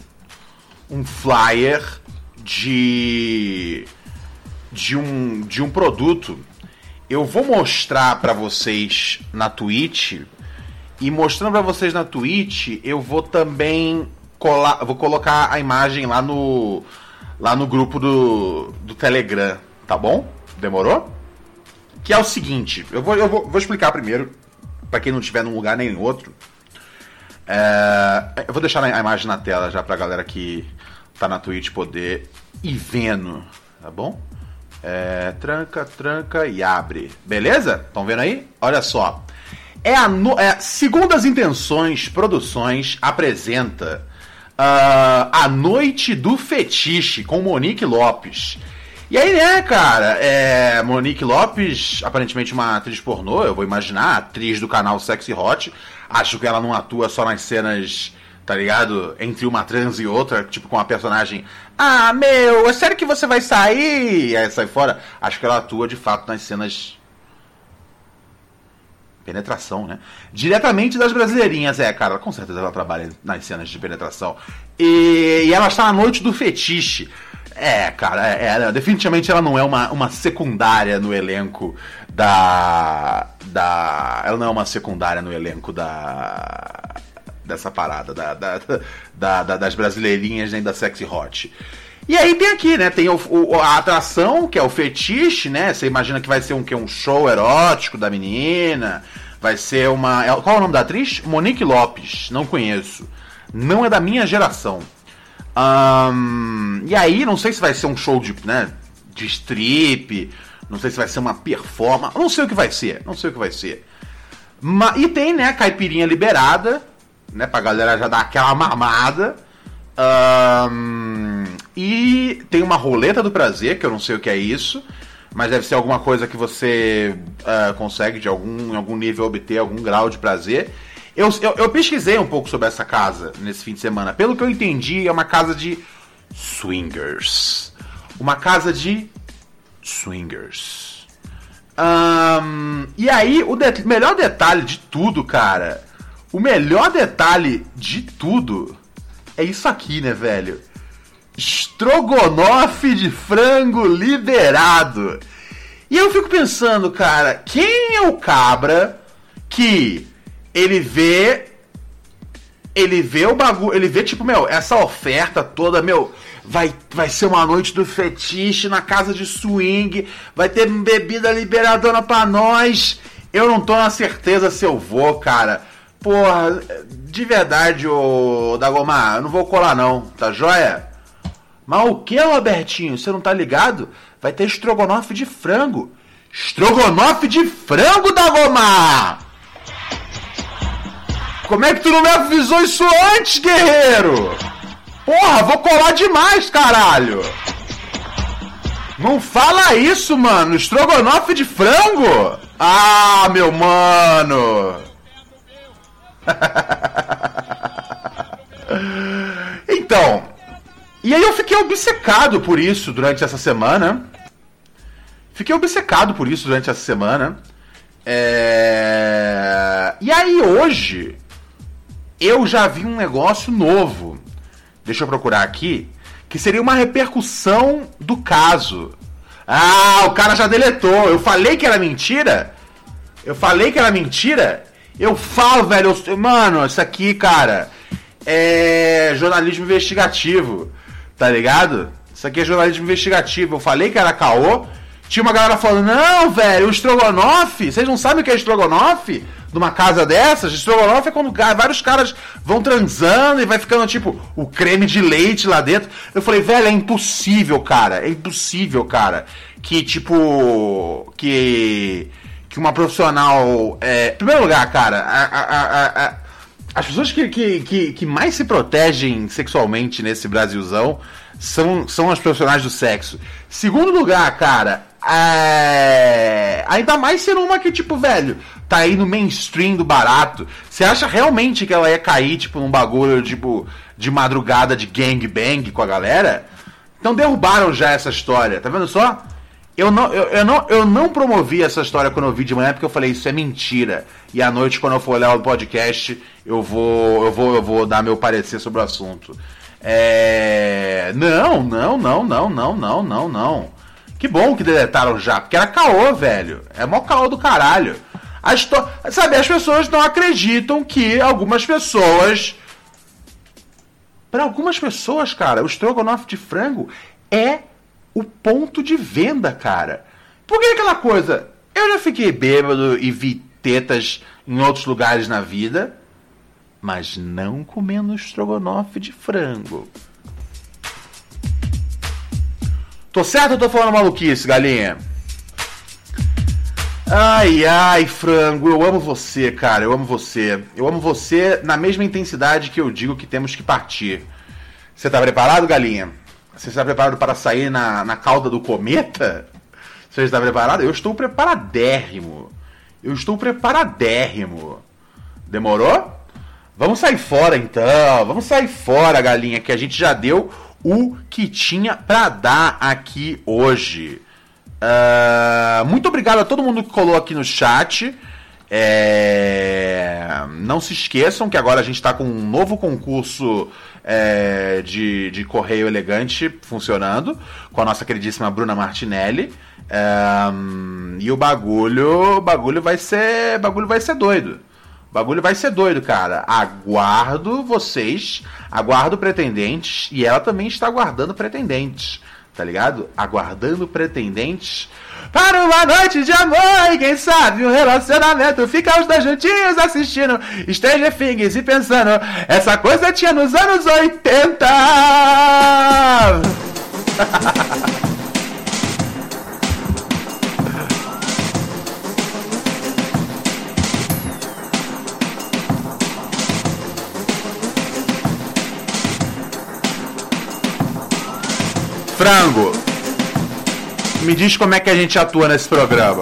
Um flyer de. De um, de um produto. Eu vou mostrar pra vocês na Twitch. E mostrando pra vocês na Twitch, eu vou também colar, vou colocar a imagem lá no lá no grupo do, do Telegram, tá bom? Demorou? Que é o seguinte, eu vou, eu vou, vou explicar primeiro, pra quem não estiver num lugar nem em outro. É, eu vou deixar a imagem na tela já pra galera que tá na Twitch poder ir vendo, tá bom? É, tranca, tranca e abre. Beleza? Estão vendo aí? Olha só. É a no, é, segundo as intenções, produções apresenta ah, a Noite do Fetiche com Monique Lopes. E aí, né, cara, é, Monique Lopes, aparentemente uma atriz pornô, eu vou imaginar, atriz do canal Sexy Hot. Acho que ela não atua só nas cenas, tá ligado? Entre uma trans e outra, tipo com a personagem. Ah, meu, é sério que você vai sair? E aí sai fora. Acho que ela atua de fato nas cenas penetração, né? Diretamente das brasileirinhas, é, cara, com certeza ela trabalha nas cenas de penetração. E, e ela está na noite do fetiche. É, cara, é, ela- definitivamente ela não é uma, uma secundária no elenco da. da. Ela não é uma secundária no elenco da. Dessa parada, da, da, da- da- das brasileirinhas nem da sexy hot. E aí tem aqui, né? Tem o- o- a atração, que é o fetiche, né? Você imagina que vai ser um, que, um show erótico da menina. Vai ser uma. é- Qual é o nome da atriz? Monique Lopes. Não conheço. Não é da minha geração. E aí, não sei se vai ser um show de, né, de strip. Não sei se vai ser uma performance. Não sei o que vai ser. Não sei o que vai ser. E tem, né, caipirinha liberada, né, pra galera já dar aquela mamada. Ahn, e tem uma roleta do prazer, que eu não sei o que é isso, mas deve ser alguma coisa que você ah, consegue de algum, em algum nível obter algum grau de prazer. Eu, eu, eu pesquisei um pouco sobre essa casa nesse fim de semana. Pelo que eu entendi, é uma casa de swingers. Uma casa de swingers. Ahn, e aí, o de- melhor detalhe de tudo, cara. O melhor detalhe de tudo é isso aqui, né, velho? Estrogonofe de frango liberado. E eu fico pensando, cara, quem é o cabra que ele vê ele vê o bagulho, ele vê tipo, meu, essa oferta toda, meu, vai, vai ser uma noite do fetiche na casa de swing, vai ter bebida liberadona pra nós. Eu não tô na certeza se eu vou, cara. Porra, de verdade, ô Dagomar, eu não vou colar não, tá joia? Mas o que, Robertinho? Você não tá ligado? Vai ter estrogonofe de frango. Estrogonofe de frango, Dagomar! Como é que tu não me avisou isso antes, guerreiro? Porra, vou colar demais, caralho! Não fala isso, mano! Estrogonofe de frango? Ah, meu mano! então, e aí eu fiquei obcecado por isso durante essa semana. Fiquei obcecado por isso durante essa semana. É... E aí hoje eu já vi um negócio novo. Deixa eu procurar aqui. Que seria uma repercussão do caso. Ah, o cara já deletou. Eu falei que era mentira? Eu falei que era mentira? Eu falo, velho. Eu... Mano, isso aqui, cara, é jornalismo investigativo. Tá ligado? Isso aqui é jornalismo investigativo. Eu falei que era caô. Tinha uma galera falando, não, velho, o estrogonofe, vocês não sabem o que é estrogonofe? Numa casa dessas, estrogonofe é quando vários caras vão transando e vai ficando tipo o creme de leite lá dentro. Eu falei, velho, é impossível, cara. É impossível, cara. Que tipo. Que. Que uma profissional. É... Em primeiro lugar, cara, a, a, a, as pessoas que, que, que, que mais se protegem sexualmente nesse Brasilzão são, são as profissionais do sexo. Segundo lugar, cara, é... ainda mais ser uma que, tipo, velho, tá aí no mainstream do barato. Você acha realmente que ela ia cair, tipo, num bagulho, tipo, de madrugada de gangbang com a galera? Então derrubaram já essa história, tá vendo só? Eu não, eu, eu, não, eu não promovi essa história quando eu vi de manhã porque eu falei isso é mentira. E à noite, quando eu for olhar o podcast, eu vou, eu vou, eu vou dar meu parecer sobre o assunto. É... Não, não, não, não, não, não, não, não. Que bom que deletaram já, porque era caô, velho. É mó caô do caralho. A história, sabe, as pessoas não acreditam que algumas pessoas. Para algumas pessoas, cara, o estrogonofe de frango é o ponto de venda, cara. Porque aquela coisa, eu já fiquei bêbado e vi tetas em outros lugares na vida, mas não comendo estrogonofe de frango. Tô certo ou tô falando maluquice, galinha? Ai, ai, frango, eu amo você, cara, eu amo você. Eu amo você na mesma intensidade que eu digo que temos que partir. Você tá preparado, galinha? Você está preparado para sair na, na cauda do cometa? Você está preparado? Eu estou preparadérrimo. Eu estou preparadérrimo. Demorou? Vamos sair fora então. Vamos sair fora, galinha, que a gente já deu o que tinha para dar aqui hoje. Uh, muito obrigado a todo mundo que colou aqui no chat. É... Não se esqueçam que agora a gente está com um novo concurso é, de, de correio elegante funcionando com a nossa queridíssima Bruna Martinelli. É, e o bagulho, bagulho vai ser, bagulho vai ser doido. O bagulho vai ser doido, cara. Aguardo vocês, aguardo pretendentes e ela também está aguardando pretendentes, tá ligado? Aguardando pretendentes para uma noite de amor. E quem sabe um relacionamento fica os dois juntinhos assistindo Stranger Things e pensando, essa coisa tinha nos anos 80. Frango. Me diz como é que a gente atua nesse programa.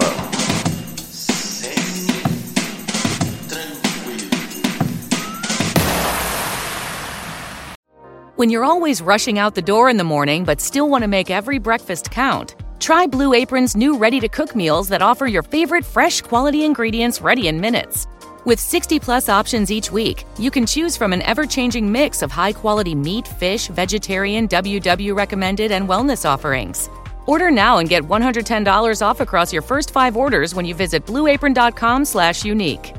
When you're always rushing out the door in the morning but still want to make every breakfast count, try Blue Apron's new ready to cook meals that offer your favorite fresh quality ingredients ready in minutes. With 60 plus options each week, you can choose from an ever changing mix of high quality meat, fish, vegetarian, WW recommended, and wellness offerings. Order now and get $110 off across your first five orders when you visit blueapron.com slash unique.